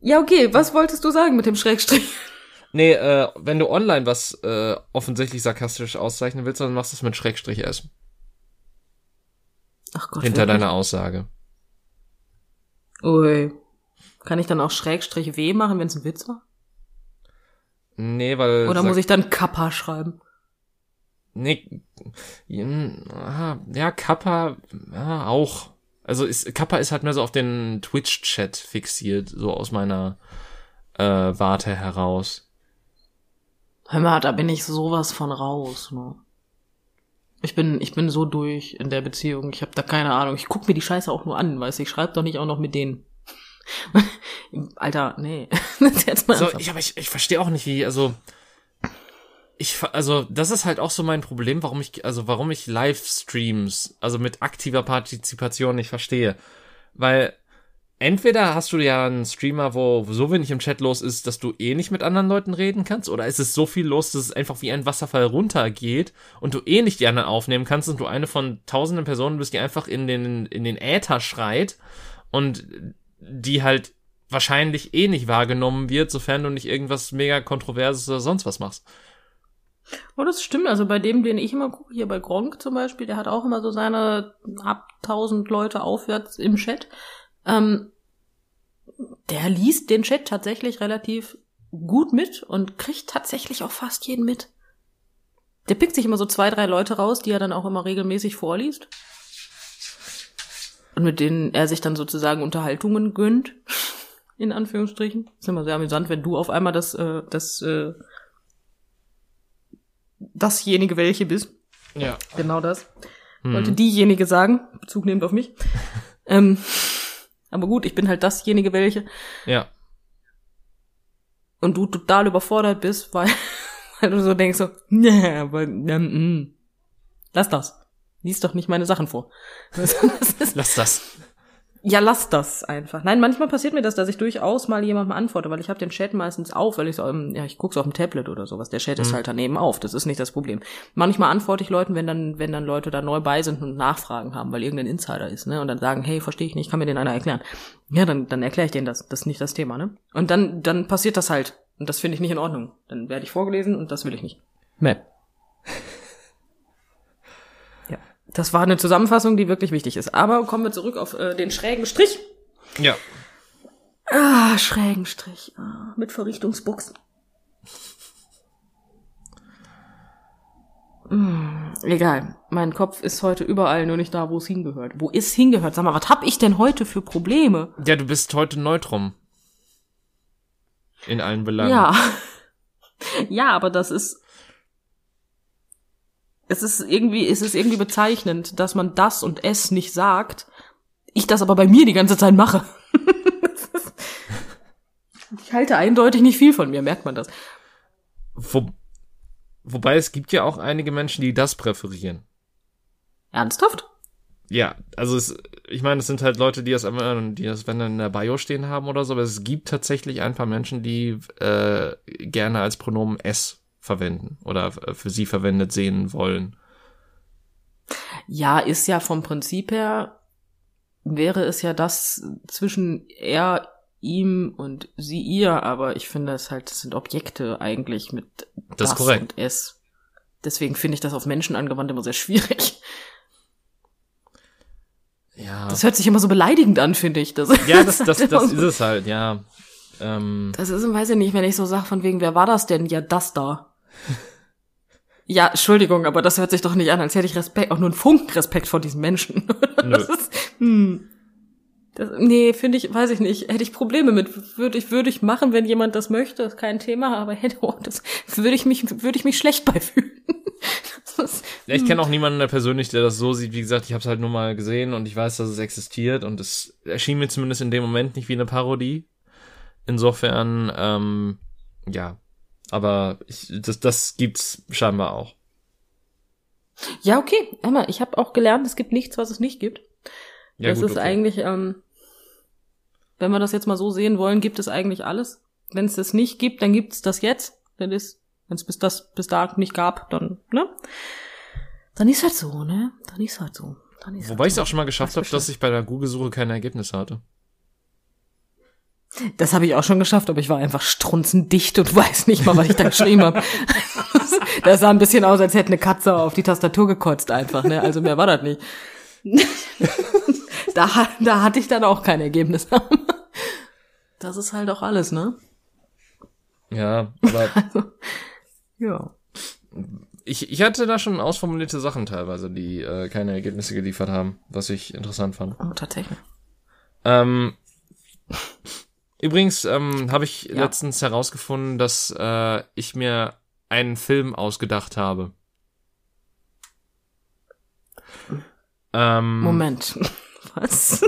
Ja, okay. Was wolltest du sagen mit dem Schrägstrich? Nee, äh, wenn du online was äh, offensichtlich sarkastisch auszeichnen willst, dann machst du es mit Schrägstrich S. Ach Gott. Hinter deiner Aussage. Ui. Kann ich dann auch Schrägstrich W machen, wenn es ein Witz war? Nee, weil. Oder muss ich dann Kappa schreiben? Nee. hm, Ja, Kappa, ja, auch. Also ist, Kappa ist halt mehr so auf den Twitch-Chat fixiert, so aus meiner äh, Warte heraus. Hör mal, da bin ich sowas von raus, ne? Ich bin, ich bin so durch in der Beziehung. Ich habe da keine Ahnung. Ich guck mir die Scheiße auch nur an, weißt du. Ich schreibe doch nicht auch noch mit denen. Alter, nee. Jetzt mal So, ich, aber ich, ich verstehe auch nicht, wie, also ich, also das ist halt auch so mein Problem, warum ich, also warum ich Livestreams, also mit aktiver Partizipation nicht verstehe, weil entweder hast du ja einen Streamer, wo so wenig im Chat los ist, dass du eh nicht mit anderen Leuten reden kannst, oder ist es so viel los, dass es einfach wie ein Wasserfall runtergeht und du eh nicht die anderen aufnehmen kannst und du eine von tausenden Personen bist, die einfach in den in den Äther schreit und die halt wahrscheinlich eh nicht wahrgenommen wird, sofern du nicht irgendwas mega kontroverses oder sonst was machst. Oh, das stimmt. Also bei dem, den ich immer gucke, hier bei Gronk zum Beispiel, der hat auch immer so seine ab 1000 Leute aufwärts im Chat. Ähm, der liest den Chat tatsächlich relativ gut mit und kriegt tatsächlich auch fast jeden mit. Der pickt sich immer so zwei, drei Leute raus, die er dann auch immer regelmäßig vorliest. Und mit denen er sich dann sozusagen Unterhaltungen gönnt. In Anführungsstrichen. Ist immer sehr amüsant, wenn du auf einmal das, äh, das, äh, dasjenige welche bist. Ja. Genau das. Hm. Wollte diejenige sagen, Bezug nehmend auf mich. ähm, aber gut, ich bin halt dasjenige welche. Ja. Und du total überfordert bist, weil, weil du so denkst so, nee, aber, ähm, mm, lass das. Lies doch nicht meine Sachen vor. Das ist, Lass das. Ja, lass das einfach. Nein, manchmal passiert mir das, dass ich durchaus mal jemandem antworte, weil ich habe den Chat meistens auf, weil ich so, ähm, ja, ich guck's auf dem Tablet oder sowas. Der Chat ist Mhm. halt daneben auf. Das ist nicht das Problem. Manchmal antworte ich Leuten, wenn dann, wenn dann Leute da neu bei sind und Nachfragen haben, weil irgendein Insider ist, ne? Und dann sagen, hey, verstehe ich nicht, kann mir den einer erklären. Ja, dann, dann erkläre ich denen das. Das ist nicht das Thema, ne? Und dann, dann passiert das halt. Und das finde ich nicht in Ordnung. Dann werde ich vorgelesen und das will ich nicht. Map. ja. Das war eine Zusammenfassung, die wirklich wichtig ist. Aber kommen wir zurück auf äh, den schrägen Strich. Ja. Ah, schrägen Strich. Ah, mit Verrichtungsbuchsen. Hm, egal. Mein Kopf ist heute überall, nur nicht da, wo es hingehört. Wo ist hingehört? Sag mal, was hab ich denn heute für Probleme? Ja, du bist heute Neutrum. In allen Belangen. Ja. ja, aber das ist. Es ist irgendwie, es ist irgendwie bezeichnend, dass man das und es nicht sagt. Ich das aber bei mir die ganze Zeit mache. Ich halte eindeutig nicht viel von mir, merkt man das. Wo, wobei es gibt ja auch einige Menschen, die das präferieren. Ernsthaft? Ja, also es, ich meine, es sind halt Leute, die das immer, die das, wenn dann in der Bio stehen haben oder so, aber es gibt tatsächlich ein paar Menschen, die äh, gerne als Pronomen S verwenden oder äh, für sie verwendet sehen wollen. Ja, ist ja vom Prinzip her, wäre es ja das zwischen er, ihm und sie, ihr, aber ich finde es halt, das sind Objekte eigentlich mit Das korrekt. und es. Deswegen finde ich das auf Menschen angewandt immer sehr schwierig. Ja, Das hört sich immer so beleidigend an, finde ich. Das, ja, das, das, das ist es halt, ja. Ähm, Das ist, weiß ich nicht, wenn ich so sag, von wegen, wer war das denn? Ja, das da. Ja, Entschuldigung, aber das hört sich doch nicht an, als hätte ich Respekt, auch nur einen Funken Respekt vor diesen Menschen. Nö. Das ist, hm. Das, nee, finde ich, weiß ich nicht, hätte ich Probleme mit. Würde ich, würde ich machen, wenn jemand das möchte, ist kein Thema, aber hätte, oh, das würde ich mich, würde ich mich schlecht bei fühlen. Das ist, Ja, ich kenne auch niemanden persönlich, der das so sieht. Wie gesagt, ich habe es halt nur mal gesehen und ich weiß, dass es existiert und es erschien mir zumindest in dem Moment nicht wie eine Parodie. Insofern, ähm, ja. Aber ich, das, das gibt's scheinbar auch. ja, okay, Emma, ich habe auch gelernt, es gibt nichts, was es nicht gibt. Ja, das gut, ist okay. eigentlich, ähm, Wenn wir das jetzt mal so sehen wollen, gibt es eigentlich alles. Wenn es das nicht gibt, dann gibt es das jetzt. Dann ist, wenn es bis das bis da nicht gab, dann, ne? Dann ist halt so, ne? Dann ist halt so. Dann ist Wobei halt ich es so. auch schon mal geschafft habe, dass ich bei der Google-Suche keine Ergebnisse hatte. Das habe ich auch schon geschafft, aber ich war einfach strunzendicht und weiß nicht mal, was ich da geschrieben habe. Das sah ein bisschen aus, als hätte eine Katze auf die Tastatur gekotzt einfach, ne? Also mehr war das nicht. Da, da hatte ich dann auch kein Ergebnis. Das ist halt auch alles, ne? Ja, aber Ja. ich, ich hatte da schon ausformulierte Sachen teilweise, die äh, keine Ergebnisse geliefert haben, was ich interessant fand. Oh, tatsächlich. Ähm, übrigens ähm, habe ich Ja. letztens herausgefunden, dass äh, ich mir einen Film ausgedacht habe. Ähm, Moment. Was?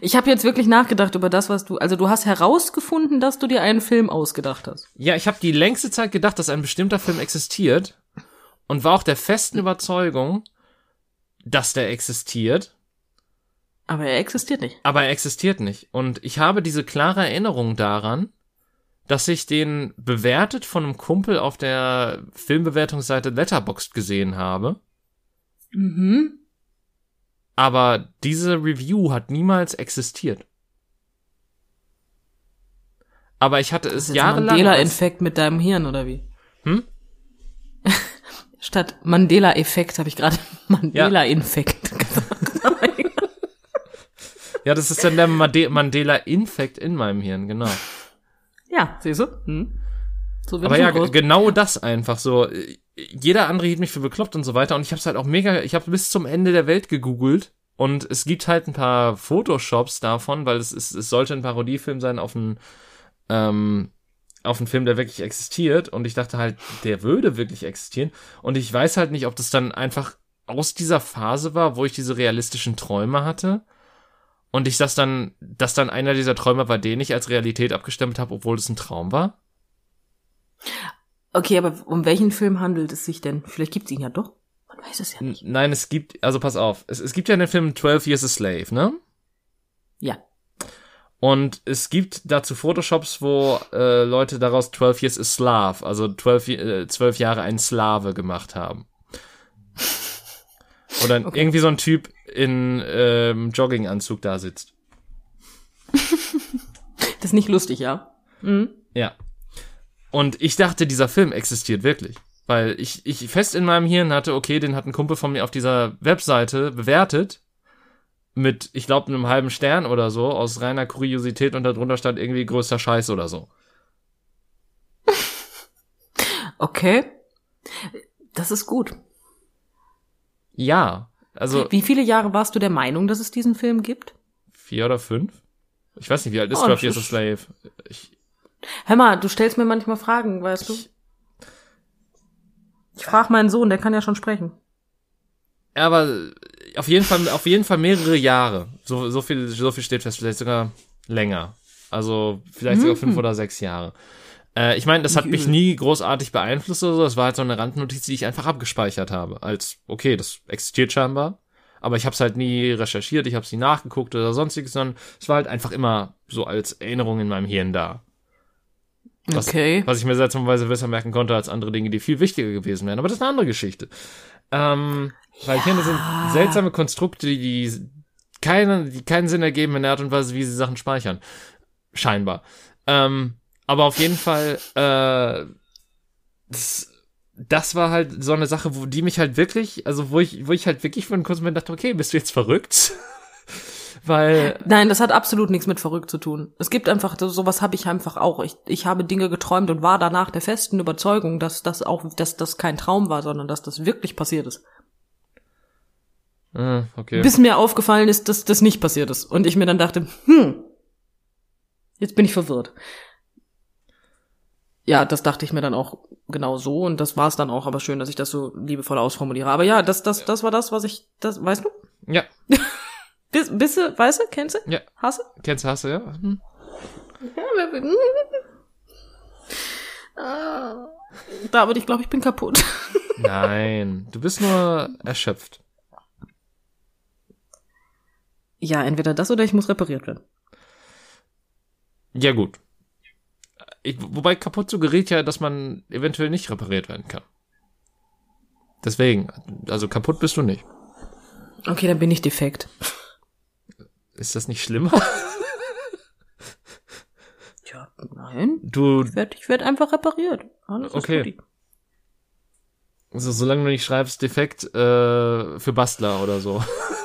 Ich habe jetzt wirklich nachgedacht über das, was du. Also du hast herausgefunden, dass du dir einen Film ausgedacht hast. Ja, ich habe die längste Zeit gedacht, dass ein bestimmter Film existiert und war auch der festen Überzeugung, dass der existiert, Aber er existiert nicht. aber er existiert nicht. Und ich habe diese klare Erinnerung daran, dass ich den bewertet von einem Kumpel auf der Filmbewertungsseite Letterboxd gesehen habe. Mhm. Aber diese Review hat niemals existiert. Aber ich hatte es jahrelang. Mandela-Infekt mit deinem Hirn, oder wie? Hm? Statt Mandela-Effekt habe ich gerade Mandela-Infekt. Ja, das ist dann der Made Mandela-Infekt in meinem Hirn, genau. ja, siehst du? Hm. So Aber ja, groß. genau das einfach so. Jeder andere hielt mich für bekloppt und so weiter. Und ich habe es halt auch mega, ich habe bis zum Ende der Welt gegoogelt. Und es gibt halt ein paar Photoshops davon, weil es, ist, es sollte ein Parodiefilm sein auf einen, ähm, auf einen Film, der wirklich existiert. Und ich dachte halt, der würde wirklich existieren. Und ich weiß halt nicht, ob das dann einfach aus dieser Phase war, wo ich diese realistischen Träume hatte. Und ich das dann, dass dann einer dieser Träume war, den ich als Realität abgestempelt habe, obwohl es ein Traum war. Okay, aber um welchen Film handelt es sich denn? Vielleicht gibt's ihn ja doch. Man weiß es ja N- nicht. Nein, es gibt, also pass auf, es, es gibt ja den Film 12 Years a Slave, ne? Ja. Und es gibt dazu Photoshops, wo äh, Leute daraus 12 Years a Slav, also 12, äh, 12 Jahre ein Slave gemacht haben. Oder Okay. irgendwie so ein Typ in ähm, Jogginganzug da sitzt. Das ist nicht lustig, ja? Mhm. Ja. Und ich dachte, dieser Film existiert wirklich. Weil ich, ich fest in meinem Hirn hatte, okay, den hat ein Kumpel von mir auf dieser Webseite bewertet. Mit, ich glaube, einem halben Stern oder so, aus reiner Kuriosität und darunter stand irgendwie größter Scheiß oder so. Okay. Das ist gut. Ja. Also Wie viele Jahre warst du der Meinung, dass es diesen Film gibt? vier oder fünf? Ich weiß nicht, wie alt ist Oh, 12 das Years a Slave? Ich, Hör mal, du stellst mir manchmal Fragen, weißt du? ich, Ich frage meinen Sohn, der kann ja schon sprechen. aber auf jeden Fall, auf jeden Fall mehrere Jahre. So, so viel, so viel steht fest, vielleicht sogar länger. Also vielleicht sogar fünf oder sechs Jahre. Äh, ich meine, das hat mich nie großartig beeinflusst oder so. Das war halt so eine Randnotiz, die ich einfach abgespeichert habe. Als, okay, das existiert scheinbar. Aber ich habe es halt nie recherchiert, ich habe es nie nachgeguckt oder sonstiges, sondern es war halt einfach immer so als Erinnerung in meinem Hirn da. Was, Okay. was ich mir seltsamerweise besser merken konnte als andere Dinge, die viel wichtiger gewesen wären. Aber das ist eine andere Geschichte. Ähm, weil Hirne sind seltsame Konstrukte, die, die, keine, die keinen Sinn ergeben in der Art und Weise, wie sie Sachen speichern. Scheinbar. Ähm, aber auf jeden Fall, äh, das, das war halt so eine Sache, wo die mich halt wirklich, also wo ich, wo ich halt wirklich für einen kurzen Moment dachte, okay, bist du jetzt verrückt? Weil, Nein, das hat absolut nichts mit verrückt zu tun. Es gibt einfach, so- sowas habe ich einfach auch. Ich, ich habe Dinge geträumt und war danach der festen Überzeugung, dass das auch, dass das kein Traum war, sondern dass das wirklich passiert ist. äh, okay. Bis mir aufgefallen ist, dass das nicht passiert ist. Und ich mir dann dachte, hm, jetzt bin ich verwirrt. Ja, das dachte ich mir dann auch genau so und das war es dann auch, aber schön, dass ich das so liebevoll ausformuliere. Aber ja, das, das, das war das, was ich, das, weißt du? Ja, Bis, bist du, weißt du, kennst du? ja. Hasse? Kennst du, hast du, ja? Hm. Ah, David, ich glaube, ich bin kaputt. Nein, du bist nur erschöpft. Ja, entweder das oder ich muss repariert werden. Ja, gut. Ich, wobei kaputt suggeriert ja, dass man eventuell nicht repariert werden kann. Deswegen, also kaputt bist du nicht. Okay, dann bin ich defekt. Ist das nicht schlimmer? Tja, nein. Du, Ich werde ich werd einfach repariert. Alles ist Okay. tutti. also solange du nicht schreibst, defekt äh, für Bastler oder so.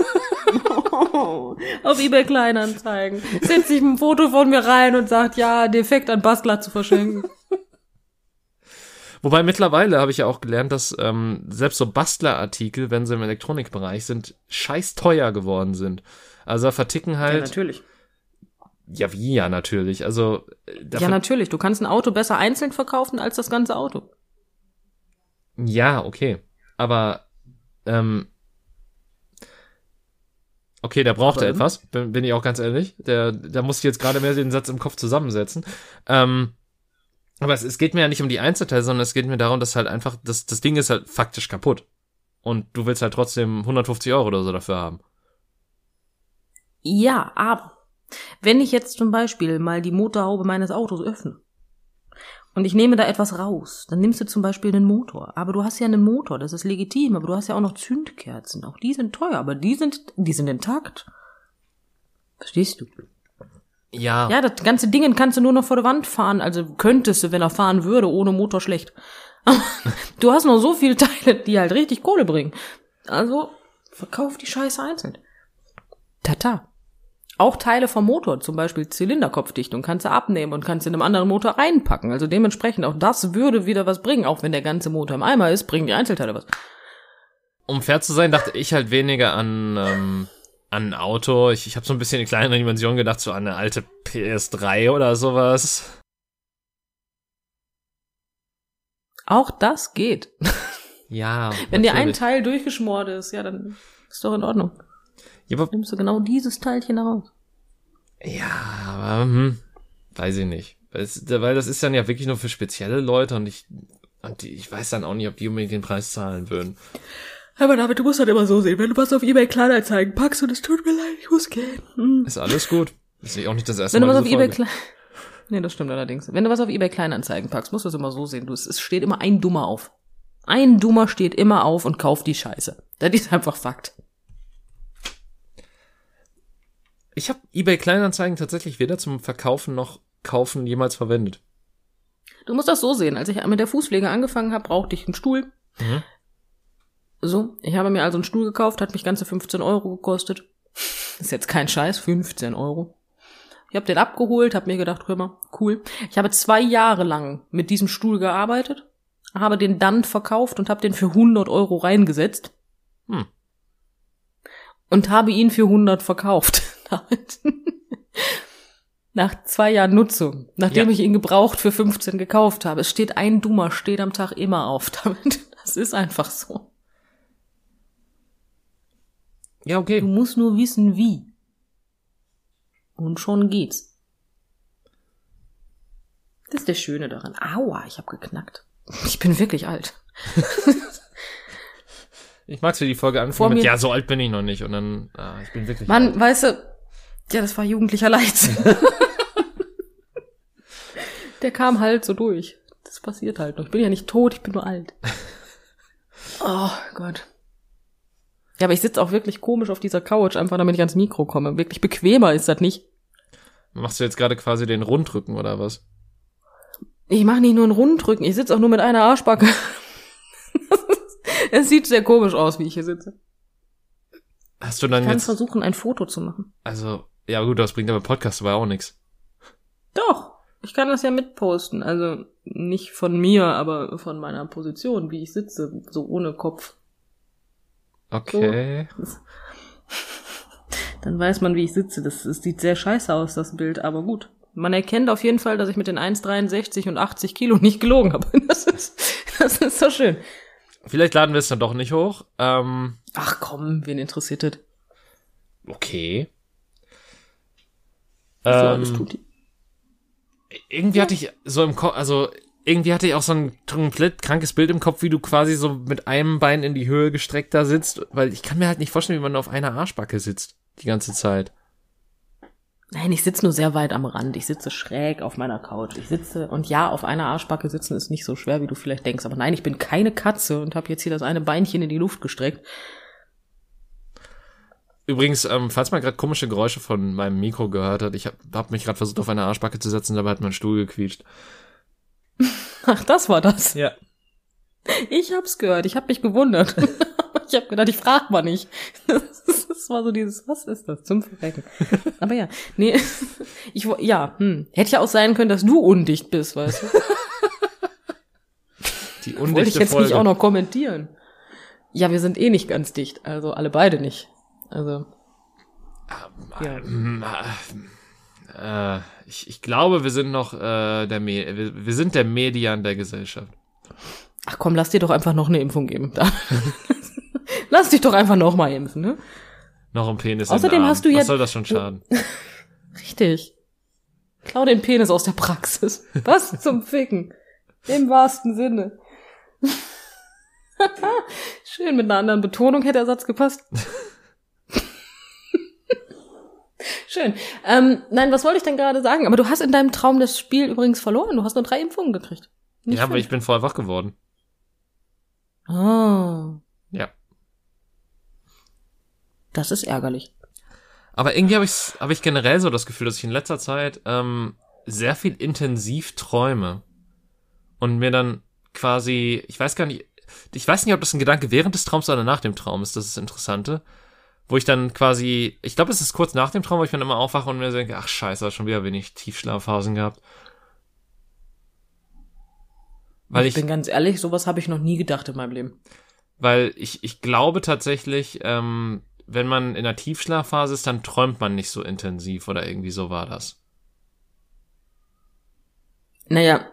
Auf eBay Kleinanzeigen. Setzt sich ein Foto von mir rein und sagt, ja, defekt an Bastler zu verschenken. Wobei mittlerweile habe ich ja auch gelernt, dass ähm, selbst so Bastlerartikel, wenn sie im Elektronikbereich sind, scheiß teuer geworden sind. Also verticken Ja, halt. natürlich. Ja, wie ja, natürlich. Also äh, Ja, natürlich. Du kannst ein Auto besser einzeln verkaufen als das ganze Auto. Ja, okay. Aber ähm, okay, der brauchte Aber- etwas, bin, bin ich auch ganz ehrlich. Der, da muss ich jetzt gerade mehr den Satz im Kopf zusammensetzen. Ähm, aber es, es geht mir ja nicht um die Einzelteile, sondern es geht mir darum, dass halt einfach, das, das Ding ist halt faktisch kaputt. Und du willst halt trotzdem 150 Euro oder so dafür haben. Ja, aber wenn ich jetzt zum Beispiel mal die Motorhaube meines Autos öffne und ich nehme da etwas raus, dann nimmst du zum Beispiel den Motor. Aber du hast ja einen Motor, das ist legitim, aber du hast ja auch noch Zündkerzen. Auch die sind teuer, aber die sind, die sind intakt. Verstehst du? Ja, Ja, das ganze Ding kannst du nur noch vor der Wand fahren. Also könntest du, wenn er fahren würde, ohne Motor schlecht. du hast noch so viele Teile, die halt richtig Kohle bringen. Also verkauf die Scheiße einzeln. Tata. Auch Teile vom Motor, zum Beispiel Zylinderkopfdichtung, kannst du abnehmen und kannst in einem anderen Motor reinpacken. Also dementsprechend auch das würde wieder was bringen. Auch wenn der ganze Motor im Eimer ist, bringen die Einzelteile was. um fair zu sein, dachte ich halt weniger an, ähm, an ein Auto. Ich, ich habe so ein bisschen in kleinere Dimension gedacht, so an eine alte PS3 oder sowas. Auch das geht. Ja. Wenn dir ein natürlich. Teil durchgeschmort ist, ja, dann ist doch in Ordnung. Ja, aber Nimmst du genau dieses Teilchen raus. Ja, aber hm, weiß ich nicht. Weil, es, weil das ist dann ja wirklich nur für spezielle Leute und ich, und die, ich weiß dann auch nicht, ob die unbedingt den Preis zahlen würden. Aber David, du musst das immer so sehen. Wenn du was auf eBay Kleinanzeigen packst und es tut mir leid, ich muss gehen. Hm. Ist alles gut. Ist auch nicht das erste Wenn du Mal. was auf eBay. Klein... Nee, das stimmt allerdings. Wenn du was auf eBay Kleinanzeigen packst, musst du es immer so sehen. Du, es, es steht immer ein Dummer auf. Ein Dummer steht immer auf und kauft die Scheiße. Das ist einfach Fakt. Ich habe eBay Kleinanzeigen tatsächlich weder zum Verkaufen noch Kaufen jemals verwendet. Du musst das so sehen. Als ich mit der Fußpflege angefangen habe, brauchte ich einen Stuhl. Mhm. So, ich habe mir also einen Stuhl gekauft, hat mich ganze 15 Euro gekostet. Ist jetzt kein Scheiß, 15 Euro. Ich habe den abgeholt, habe mir gedacht, hör mal, cool. Ich habe zwei Jahre lang mit diesem Stuhl gearbeitet, habe den dann verkauft und habe den für 100 Euro reingesetzt. Hm. Und habe ihn für 100 verkauft. Damit. Nach zwei Jahren Nutzung, nachdem Ja. ich ihn gebraucht für 15 gekauft habe. Es steht ein Dummer, steht am Tag immer auf damit. Das ist einfach so. Ja, Du okay. musst nur wissen, wie. Und schon geht's. Das ist der Schöne daran. Aua, ich hab geknackt. Ich bin wirklich alt. Ich mag's, wie die Folge anfangen mit, ja, so alt bin ich noch nicht. Und dann, ah, ich bin wirklich Mann, alt. weißt du, ja, das war jugendlicher Leid. der kam halt so durch. Das passiert halt noch. Ich bin ja nicht tot, ich bin nur alt. Oh Gott. Ja, aber ich sitze auch wirklich komisch auf dieser Couch, einfach damit ich ans Mikro komme. Wirklich bequemer ist das nicht. Machst du jetzt gerade quasi den Rundrücken oder was? Ich mache nicht nur einen Rundrücken, ich sitze auch nur mit einer Arschbacke. es sieht sehr komisch aus, wie ich hier sitze. Hast du Ich dann kann jetzt, versuchen, ein Foto zu machen. also, ja gut, das bringt aber Podcast aber auch nichts. Doch, ich kann das ja mitposten. Also nicht von mir, aber von meiner Position, wie ich sitze, so ohne Kopf. Okay. Dann weiß man, wie ich sitze. Das, das sieht sehr scheiße aus, das Bild, aber gut. Man erkennt auf jeden Fall, dass ich mit den 1,63 und 80 Kilo nicht gelogen habe. Das ist, das ist doch schön. Vielleicht laden wir es dann doch nicht hoch. Ähm, Ach komm, wen interessiert das? okay. So Ähm, tut die. irgendwie hatte ich so im Kopf, also irgendwie hatte ich auch so ein komplett krankes Bild im Kopf, wie du quasi so mit einem Bein in die Höhe gestreckt da sitzt, weil ich kann mir halt nicht vorstellen, wie man auf einer Arschbacke sitzt die ganze Zeit. Nein, ich sitze nur sehr weit am Rand. Ich sitze schräg auf meiner Couch. Ich sitze und ja, auf einer Arschbacke sitzen ist nicht so schwer, wie du vielleicht denkst. Aber nein, ich bin keine Katze und habe jetzt hier das eine Beinchen in die Luft gestreckt. Übrigens, ähm, falls man gerade komische Geräusche von meinem Mikro gehört hat, ich habe hab mich gerade versucht, auf eine Arschbacke zu setzen, dabei hat mein Stuhl gequietscht. Ach, das war das. Ja. Ich hab's gehört. Ich hab mich gewundert. ich hab gedacht, ich frag mal nicht. Das war so dieses, was ist das zum Verrecken? Aber ja, nee, ich ja, hm. hätte ja auch sein können, dass du undicht bist, weißt du? Die Wollte ich undichte jetzt Folge. nicht auch noch kommentieren. Ja, wir sind eh nicht ganz dicht, also alle beide nicht. Also ja. Mm, Äh, ich, ich glaube, wir sind noch äh, der Me wir, wir sind der Median der Gesellschaft. Ach komm, lass dir doch einfach noch eine Impfung geben. Lass dich doch einfach noch mal impfen, ne? Noch ein Penis Außerdem hast du Was jetzt- soll das schon schaden? Richtig. Klau den Penis aus der Praxis. Was zum Ficken? Im wahrsten Sinne. Schön, mit einer anderen Betonung hätte der Satz gepasst. Schön. Ähm, nein, was wollte ich denn gerade sagen? Aber du hast in deinem Traum das Spiel übrigens verloren. Du hast nur drei Impfungen gekriegt. Nicht ja, aber fünf. ich bin voll wach geworden. Ah, Ja. das ist ärgerlich. Aber irgendwie habe ich, hab ich generell so das Gefühl, dass ich in letzter Zeit ähm, sehr viel intensiv träume. Und mir dann quasi, ich weiß gar nicht, ich weiß nicht, ob das ein Gedanke während des Traums oder nach dem Traum ist, das ist das Interessante. Wo ich dann quasi, ich glaube, es ist kurz nach dem Traum, wo ich dann immer aufwache und mir denke, ach scheiße, schon wieder wenig Tiefschlafphasen gehabt. Weil ich bin ganz ehrlich, sowas habe ich noch nie gedacht in meinem Leben. weil ich, ich glaube tatsächlich, ähm, wenn man in einer Tiefschlafphase ist, dann träumt man nicht so intensiv oder irgendwie so war das. Naja,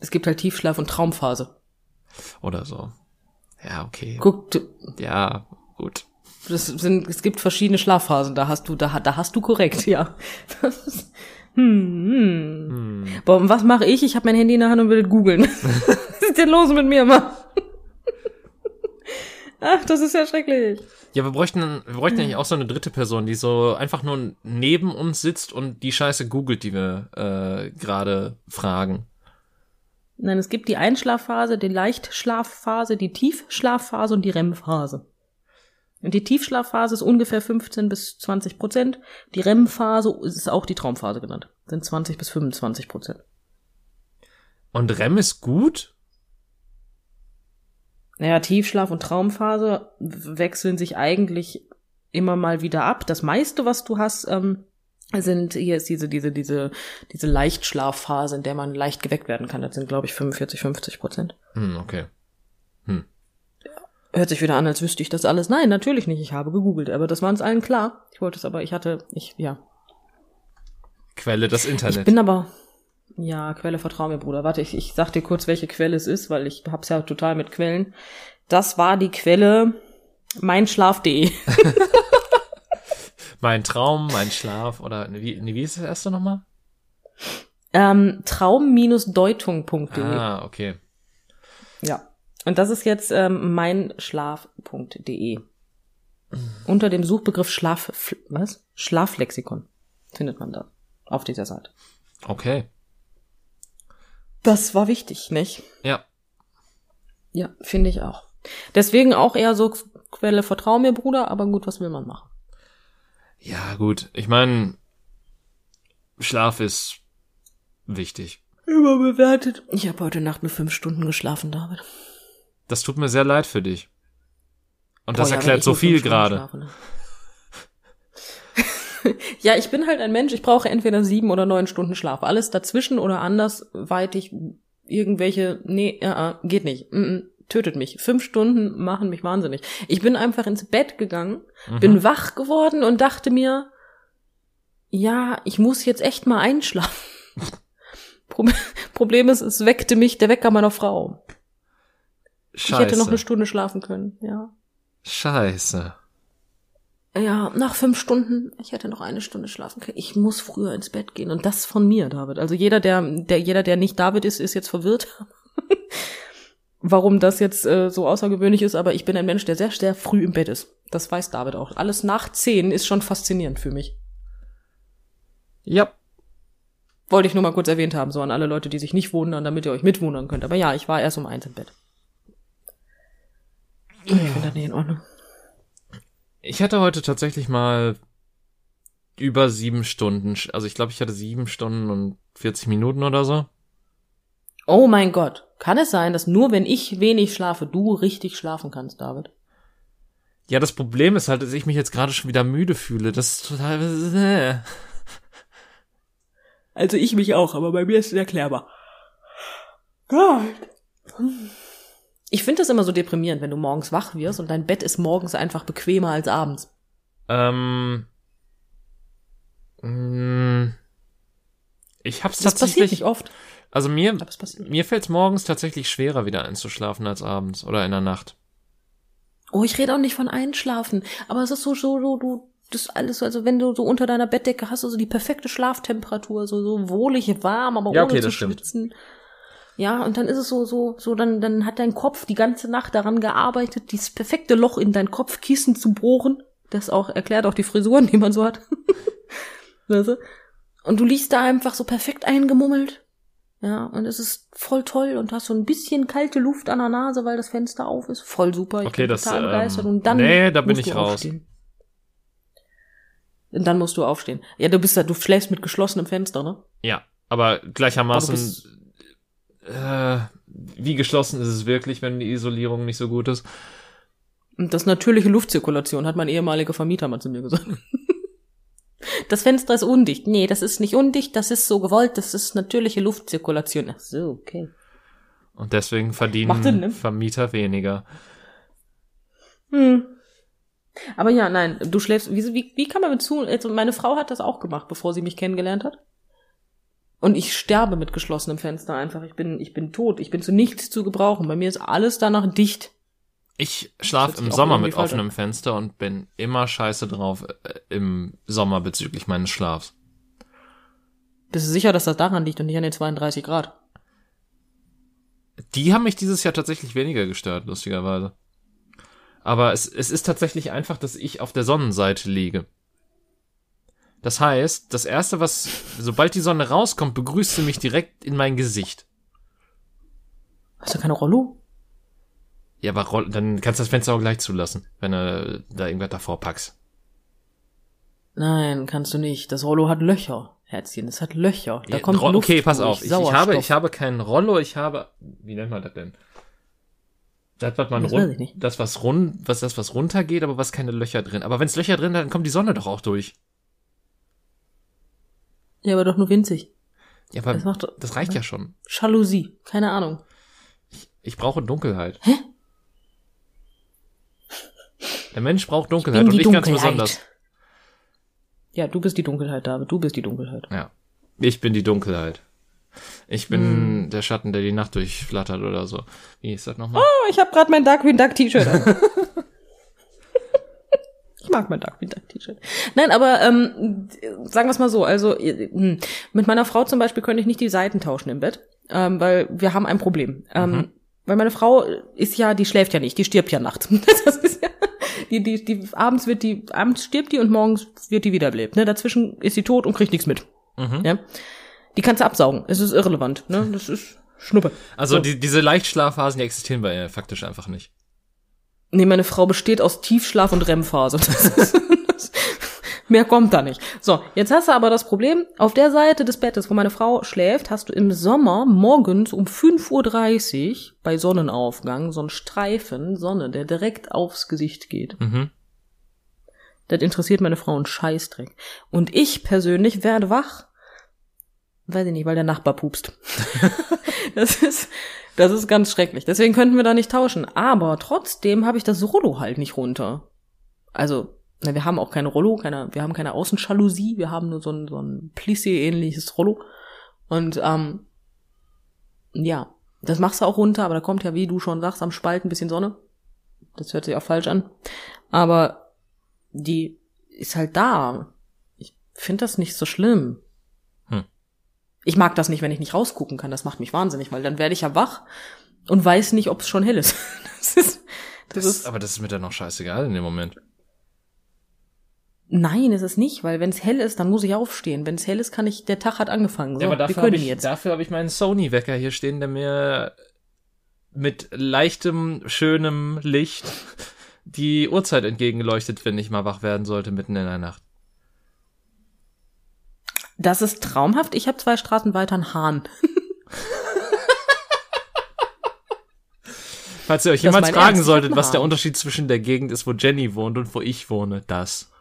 es gibt halt Tiefschlaf und Traumphase. Oder so. Ja, okay. Guck, du- Ja, gut. Das sind, es gibt verschiedene Schlafphasen, da hast du, da, da hast du korrekt, ja. Das hm, hm. Hm. Boah, und was mache ich? Ich habe mein Handy in der Hand und will das googeln. was ist denn los mit mir, Mann? Ach, das ist ja schrecklich. Ja, wir bräuchten, wir bräuchten eigentlich auch so eine dritte Person, die so einfach nur neben uns sitzt und die Scheiße googelt, die wir äh, gerade fragen. Nein, es gibt die Einschlafphase, die Leichtschlafphase, die Tiefschlafphase und die REM-Phase. Und die Tiefschlafphase ist ungefähr 15 bis 20 Prozent. Die REM-Phase ist auch die Traumphase genannt. Sind 20 bis 25 Prozent. Und REM ist gut? Naja, Tiefschlaf und Traumphase wechseln sich eigentlich immer mal wieder ab. Das meiste, was du hast, ähm, sind, hier ist diese, diese, diese, diese Leichtschlafphase, in der man leicht geweckt werden kann. Das sind, glaube ich, 45, 50 Prozent. Hm, okay. Hört sich wieder an, als wüsste ich das alles. Nein, natürlich nicht. Ich habe gegoogelt, aber das war uns allen klar. Ich wollte es aber, ich hatte, ich, ja. Quelle das Ich Internet. bin aber, ja, Quelle vertrau mir, Bruder. Warte, ich, ich sag dir kurz, welche Quelle es ist, weil ich hab's ja total mit Quellen. Das war die Quelle meinschlaf.de. mein Traum, mein Schlaf oder wie, wie ist das erste nochmal? Ähm, Traum-Deutung.de. Ah, okay. Ja. Und das ist jetzt ähm, meinschlaf.de. Unter dem Suchbegriff Schlaf, was? Schlaflexikon findet man da auf dieser Seite. Okay. Das war wichtig, nicht? Ja. Ja, finde ich auch. Deswegen auch eher so Quelle Vertrau mir, Bruder, aber gut, was will man machen? Ja, gut. Ich meine, Schlaf ist wichtig. Überbewertet. Ich habe heute Nacht nur fünf Stunden geschlafen, David. Das tut mir sehr leid für dich. Und Boah, das ja, erklärt so viel gerade. ne? ja, ich bin halt ein Mensch, ich brauche entweder sieben oder neun Stunden Schlaf. Alles dazwischen oder andersweitig irgendwelche, nee, äh, äh, geht nicht. Mm, mm, tötet mich. Fünf Stunden machen mich wahnsinnig. Ich bin einfach ins Bett gegangen, Mhm. bin wach geworden und dachte mir, ja, ich muss jetzt echt mal einschlafen. Pro- Problem ist, es weckte mich der Wecker meiner Frau. Scheiße. Ich hätte noch eine Stunde schlafen können, ja. Scheiße. Ja, nach fünf Stunden, ich hätte noch eine Stunde schlafen können. Ich muss früher ins Bett gehen. Und das von mir, David. Also jeder, der, der, jeder, der nicht David ist, ist jetzt verwirrt. Warum das jetzt äh, so außergewöhnlich ist, aber ich bin ein Mensch, der sehr, sehr früh im Bett ist. Das weiß David auch. Alles nach zehn ist schon faszinierend für mich. Ja. Wollte ich nur mal kurz erwähnt haben, so an alle Leute, die sich nicht wundern, damit ihr euch mitwundern könnt. Aber ja, ich war erst um eins im Bett. Ich finde das nicht in Ordnung. Ich hatte heute tatsächlich mal über sieben Stunden, also ich glaube, ich hatte sieben Stunden und 40 Minuten oder so. Oh mein Gott. Kann es sein, dass nur wenn ich wenig schlafe, du richtig schlafen kannst, David? Ja, das Problem ist halt, dass ich mich jetzt gerade schon wieder müde fühle. Das ist total. Äh. Also ich mich auch, aber bei mir ist es erklärbar. Gott. Ich finde das immer so deprimierend, wenn du morgens wach wirst und dein Bett ist morgens einfach bequemer als abends. Ähm. mh, Ich hab's Das passiert tatsächlich. nicht oft, Also mir, passiert. mir fällt's morgens tatsächlich schwerer, wieder einzuschlafen als abends oder in der Nacht. Oh, ich rede auch nicht von Einschlafen, aber es ist so, so, so, du, das ist alles, so, also wenn du so unter deiner Bettdecke hast, du so die perfekte Schlaftemperatur, so, so wohlig warm, aber Ja, ohne okay, zu das stimmt. Ja, und dann ist es so, so, so, dann, dann hat dein Kopf die ganze Nacht daran gearbeitet, dieses perfekte Loch in dein Kopfkissen zu bohren. Das auch erklärt auch die Frisuren, die man so hat. weißt du? Und du liegst da einfach so perfekt eingemummelt. Ja, und es ist voll toll und hast so ein bisschen kalte Luft an der Nase, weil das Fenster auf ist. Voll super. Ich Okay, bin das, total ähm, begeistert. Und dann nee, da bin ich raus. aufstehen. Und dann musst du aufstehen. Ja, du bist da, du schläfst mit geschlossenem Fenster, ne? Ja, aber gleichermaßen. Äh, wie geschlossen ist es wirklich, wenn die Isolierung nicht so gut ist? Das natürliche Luftzirkulation, hat mein ehemaliger Vermieter mal zu mir gesagt. Das Fenster ist undicht. Nee, das ist nicht undicht, das ist so gewollt, das ist natürliche Luftzirkulation. Ach so, okay. Und deswegen verdienen Sinn, ne? Vermieter weniger. Hm. Aber ja, nein, du schläfst, wie, wie, wie kann man mit zu, also meine Frau hat das auch gemacht, bevor sie mich kennengelernt hat. Und ich sterbe mit geschlossenem Fenster einfach. Ich bin, ich bin tot. Ich bin zu nichts zu gebrauchen. Bei mir ist alles danach dicht. Ich schlafe im Sommer mit offenem Fenster und bin immer scheiße drauf äh, im Sommer bezüglich meines Schlafs. Bist du sicher, dass das daran liegt und nicht an den 32 Grad? Die haben mich dieses Jahr tatsächlich weniger gestört, lustigerweise. Aber es, es ist tatsächlich einfach, dass ich auf der Sonnenseite liege. Das heißt, das erste, was, sobald die Sonne rauskommt, begrüßt sie mich direkt in mein Gesicht. Hast du keine Rollo? Ja, aber roll, dann kannst du das Fenster auch gleich zulassen, wenn du da irgendwas davor packst. Nein, kannst du nicht. Das Rollo hat Löcher, Herzchen. Es hat Löcher. Da Ja, kommt Ro- Luft okay, pass auf. Ich, ich habe, ich habe keinen Rollo, ich habe, wie nennt man das denn? Das, was man Das run- weiß ich nicht. das was rund, was das was runtergeht, aber was keine Löcher drin. Aber wenn es Löcher drin hat, dann kommt die Sonne doch auch durch. Ja, aber doch nur winzig. Ja, aber Das macht das reicht ja schon. Jalousie. Keine Ahnung. Ich brauche Dunkelheit. Der Mensch braucht Dunkelheit bin und ich ganz Dunkelheit. besonders. Ja, du bist die Dunkelheit, David. Du bist die Dunkelheit. Ja. Ich bin die Dunkelheit. Ich Hm. bin der Schatten, der die Nacht durchflattert oder so. Wie ist das nochmal? Oh, ich habe gerade mein Darkwing Duck T-Shirt an. ich mag mein Darkwing Duck T-Shirt. Nein, aber ähm, sagen wir es mal so. Also äh, hm, mit meiner Frau zum Beispiel könnte ich nicht die Seiten tauschen im Bett, ähm, weil wir haben ein Problem. Ähm, Weil meine Frau ist ja, die schläft ja nicht, die stirbt ja nachts. Das ist ja, die, die, die, abends wird die, abends stirbt die und morgens wird die wiederbelebt. Ne? Dazwischen ist sie tot und kriegt nichts mit. Mhm. Ja? Die kannst du absaugen. Es ist irrelevant. Ne? Das ist Schnuppe. Also So. die, diese Leichtschlafphasen, die existieren bei ihr faktisch einfach nicht. Nee, meine Frau besteht aus Tiefschlaf und REM-Phase. Mehr kommt da nicht. So, jetzt hast du aber das Problem, auf der Seite des Bettes, wo meine Frau schläft, hast du im Sommer morgens um 5.30 Uhr bei Sonnenaufgang so einen Streifen Sonne, der direkt aufs Gesicht geht. Mhm. Das interessiert meine Frau einen Scheißdreck. Und ich persönlich werde wach. Weiß ich nicht, weil der Nachbar pupst. das ist, das ist ganz schrecklich. Deswegen könnten wir da nicht tauschen. Aber trotzdem habe ich das Rollo halt nicht runter. Also, na, wir haben auch keine Rollo, keine, wir haben keine Außenschalousie, wir haben nur so ein, so ein Plissé-ähnliches Rollo. Und, ähm, ja, das machst du auch runter, aber da kommt ja, wie du schon sagst, am Spalt ein bisschen Sonne. Das hört sich auch falsch an. Aber die ist halt da. Ich finde das nicht so schlimm. Ich mag das nicht, wenn ich nicht rausgucken kann. Das macht mich wahnsinnig, weil dann werde ich ja wach und weiß nicht, ob es schon hell ist. Das ist, das, Das ist aber das ist mir dann noch scheißegal in dem Moment. Nein, ist es nicht, weil wenn es hell ist, dann muss ich aufstehen. Wenn es hell ist, kann ich, der Tag hat angefangen. So, ja, aber dafür habe ich, jetzt. dafür hab ich meinen Sony-Wecker hier stehen, der mir mit leichtem, schönem Licht die Uhrzeit entgegenleuchtet, wenn ich mal wach werden sollte mitten in der Nacht. Das ist traumhaft. Ich habe zwei Straßen weiter einen Hahn. Falls ihr euch jemals fragen solltet, was der. Unterschied zwischen der Gegend ist, wo Jenny wohnt und wo ich wohne, das.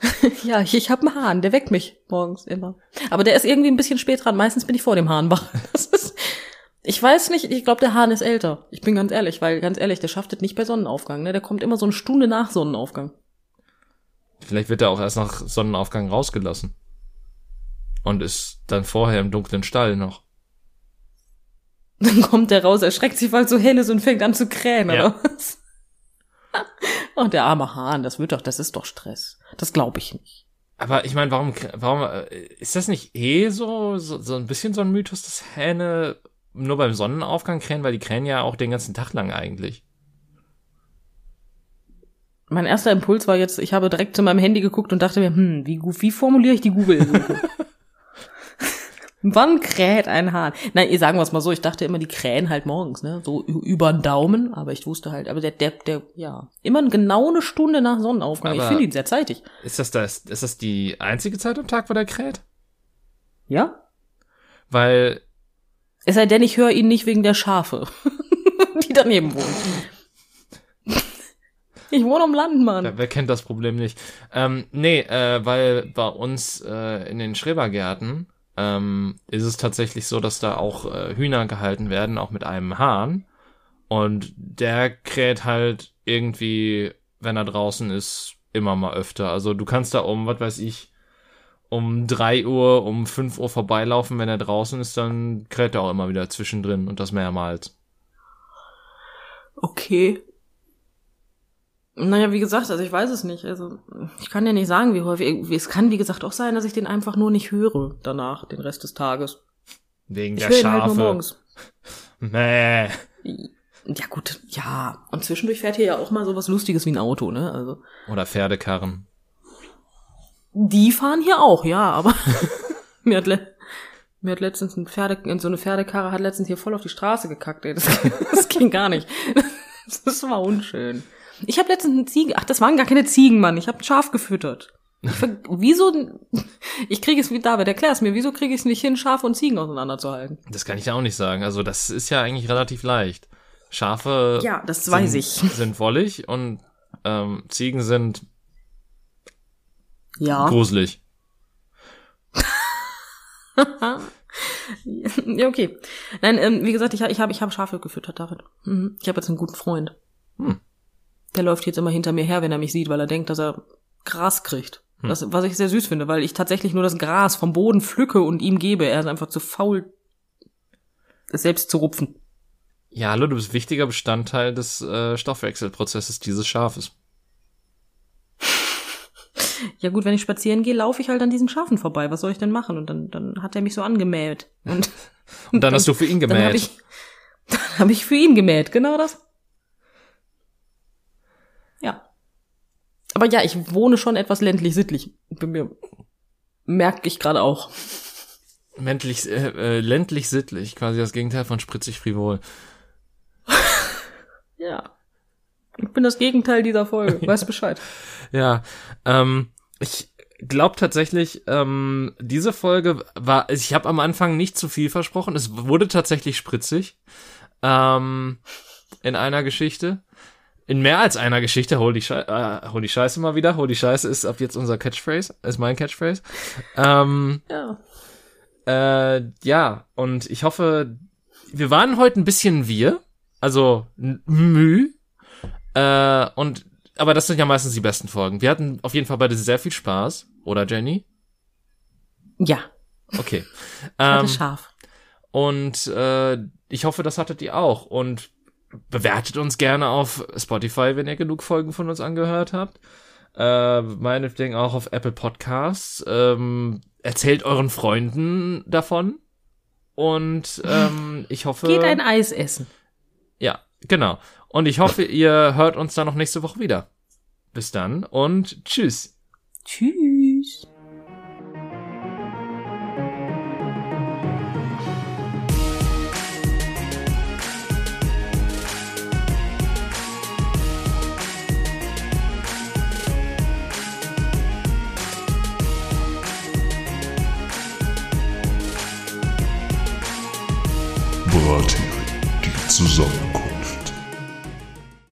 ja, ich, ich habe einen Hahn, der weckt mich morgens immer. Aber der ist irgendwie ein bisschen spät dran. Meistens bin ich vor dem Hahn wach. Ist, ich weiß nicht, ich glaube, der Hahn ist älter. Ich bin ganz ehrlich, weil ganz ehrlich, der schafft es nicht bei Sonnenaufgang. Ne? Der kommt immer so eine Stunde nach Sonnenaufgang. Vielleicht wird er auch erst nach Sonnenaufgang rausgelassen. Und ist dann vorher im dunklen Stall noch. Dann kommt der raus, erschreckt sich, weil es so hell ist und fängt an zu krähen, Ja. oder was? Und der arme Hahn, das wird doch, das ist doch Stress. Das glaube ich nicht. Aber ich meine, warum, warum, äh, ist das nicht eh so, so, so ein bisschen so ein Mythos, dass Hähne nur beim Sonnenaufgang krähen, weil die krähen ja auch den ganzen Tag lang eigentlich. Mein erster Impuls war jetzt, ich habe direkt zu meinem Handy geguckt und dachte mir, hm, wie, wie formuliere ich die Google-Suche? Wann kräht ein Hahn? Nein, ihr sagen wir es mal so, ich dachte immer, die krähen halt morgens, ne? So über den Daumen, aber ich wusste halt, aber der, der, der, ja, immer genau eine Stunde nach Sonnenaufgang. ich Aber- finde ihn sehr zeitig. Ist das das, ist das die einzige Zeit am Tag, wo der kräht? Ja? Weil, Es sei denn, ich höre ihn nicht wegen der Schafe, die daneben wohnen. Ich wohne am Land, Mann. wer, wer kennt das Problem nicht? Ähm, nee, äh, weil bei uns äh, in den Schrebergärten ähm, ist es tatsächlich so, dass da auch äh, Hühner gehalten werden, auch mit einem Hahn. Und der kräht halt irgendwie, wenn er draußen ist, immer mal öfter. Also du kannst da um, was weiß ich, um drei Uhr, um fünf Uhr vorbeilaufen, wenn er draußen ist, dann kräht er auch immer wieder zwischendrin und das mehrmals. Okay. Naja, wie gesagt, also ich weiß es nicht. Also ich kann ja nicht sagen, wie häufig. Es kann, wie gesagt, auch sein, dass ich den einfach nur nicht höre danach, den Rest des Tages. Wegen Ich der höre ihn halt nur Schafe. morgens. Mäh. Ja gut, ja. Und zwischendurch fährt hier ja auch mal sowas Lustiges wie ein Auto, ne? Also Oder Pferdekarren. die fahren hier auch, ja, aber mir hat, mir hat letztens ein Pferde, so eine Pferdekarre hat letztens hier voll auf die Straße gekackt, ey. Das, das ging gar nicht. Das war unschön. Ich habe letztens eine Ziege, ach, das waren gar keine Ziegen, Mann. Ich habe ein Schaf gefüttert. Ver- wieso, ich kriege es wie David, erklär es mir, wieso kriege ich es nicht hin, Schafe und Ziegen auseinanderzuhalten? Das kann ich ja auch nicht sagen. Also das ist ja eigentlich relativ leicht. Schafe Ja, das weiß sind, ich. sind wollig und ähm, Ziegen sind Ja. gruselig. ja, okay. Nein, ähm, wie gesagt, ich, ich habe ich hab Schafe gefüttert, David. Mhm. Ich habe jetzt einen guten Freund. Hm. Der läuft jetzt immer hinter mir her, wenn er mich sieht, weil er denkt, dass er Gras kriegt. Hm. Das, was ich sehr süß finde, weil ich tatsächlich nur das Gras vom Boden pflücke und ihm gebe. Er ist einfach zu faul, es selbst zu rupfen. Ja, hallo, du bist wichtiger Bestandteil des äh, Stoffwechselprozesses dieses Schafes. Ja gut, wenn ich spazieren gehe, laufe ich halt an diesen Schafen vorbei. Was soll ich denn machen? Und dann, dann hat er mich so angemäht. Und, Und dann hast du für ihn dann habe gemäht. ich, dann hab ich für ihn gemäht, genau das. Ja. Aber ja, ich wohne schon etwas ländlich sittlich. Bei mir merke ich gerade auch. Ländlich, äh, äh, ländlich sittlich, quasi das Gegenteil von spritzig frivol. Ja. Ich bin das Gegenteil dieser Folge. Weiß Bescheid. Ja, ähm, ich glaube tatsächlich, ähm, diese Folge war, ich habe am Anfang nicht zu viel versprochen. Es wurde tatsächlich spritzig ähm, in einer Geschichte. In mehr als einer Geschichte, hol die, Schei äh, hol die Scheiße mal wieder. Hol die Scheiße ist ab jetzt unser Catchphrase, ist mein Catchphrase. Ähm, Ja. äh, ja, und ich hoffe, wir waren heute ein bisschen wir, also Müh. Äh, und aber das sind ja meistens die besten Folgen. Wir hatten auf jeden Fall beide sehr viel Spaß, oder Jenny? Ja. Okay. Ähm, scharf. und äh, ich hoffe, das hattet ihr auch. Und bewertet uns gerne auf Spotify, wenn ihr genug Folgen von uns angehört habt. Äh, meinetwegen auch auf Apple Podcasts. Ähm, erzählt euren Freunden davon. Und ähm, ich hoffe. Geht ein Eis essen. Ja, genau. Und ich hoffe, ihr hört uns dann noch nächste Woche wieder. Bis dann und tschüss. Tschüss.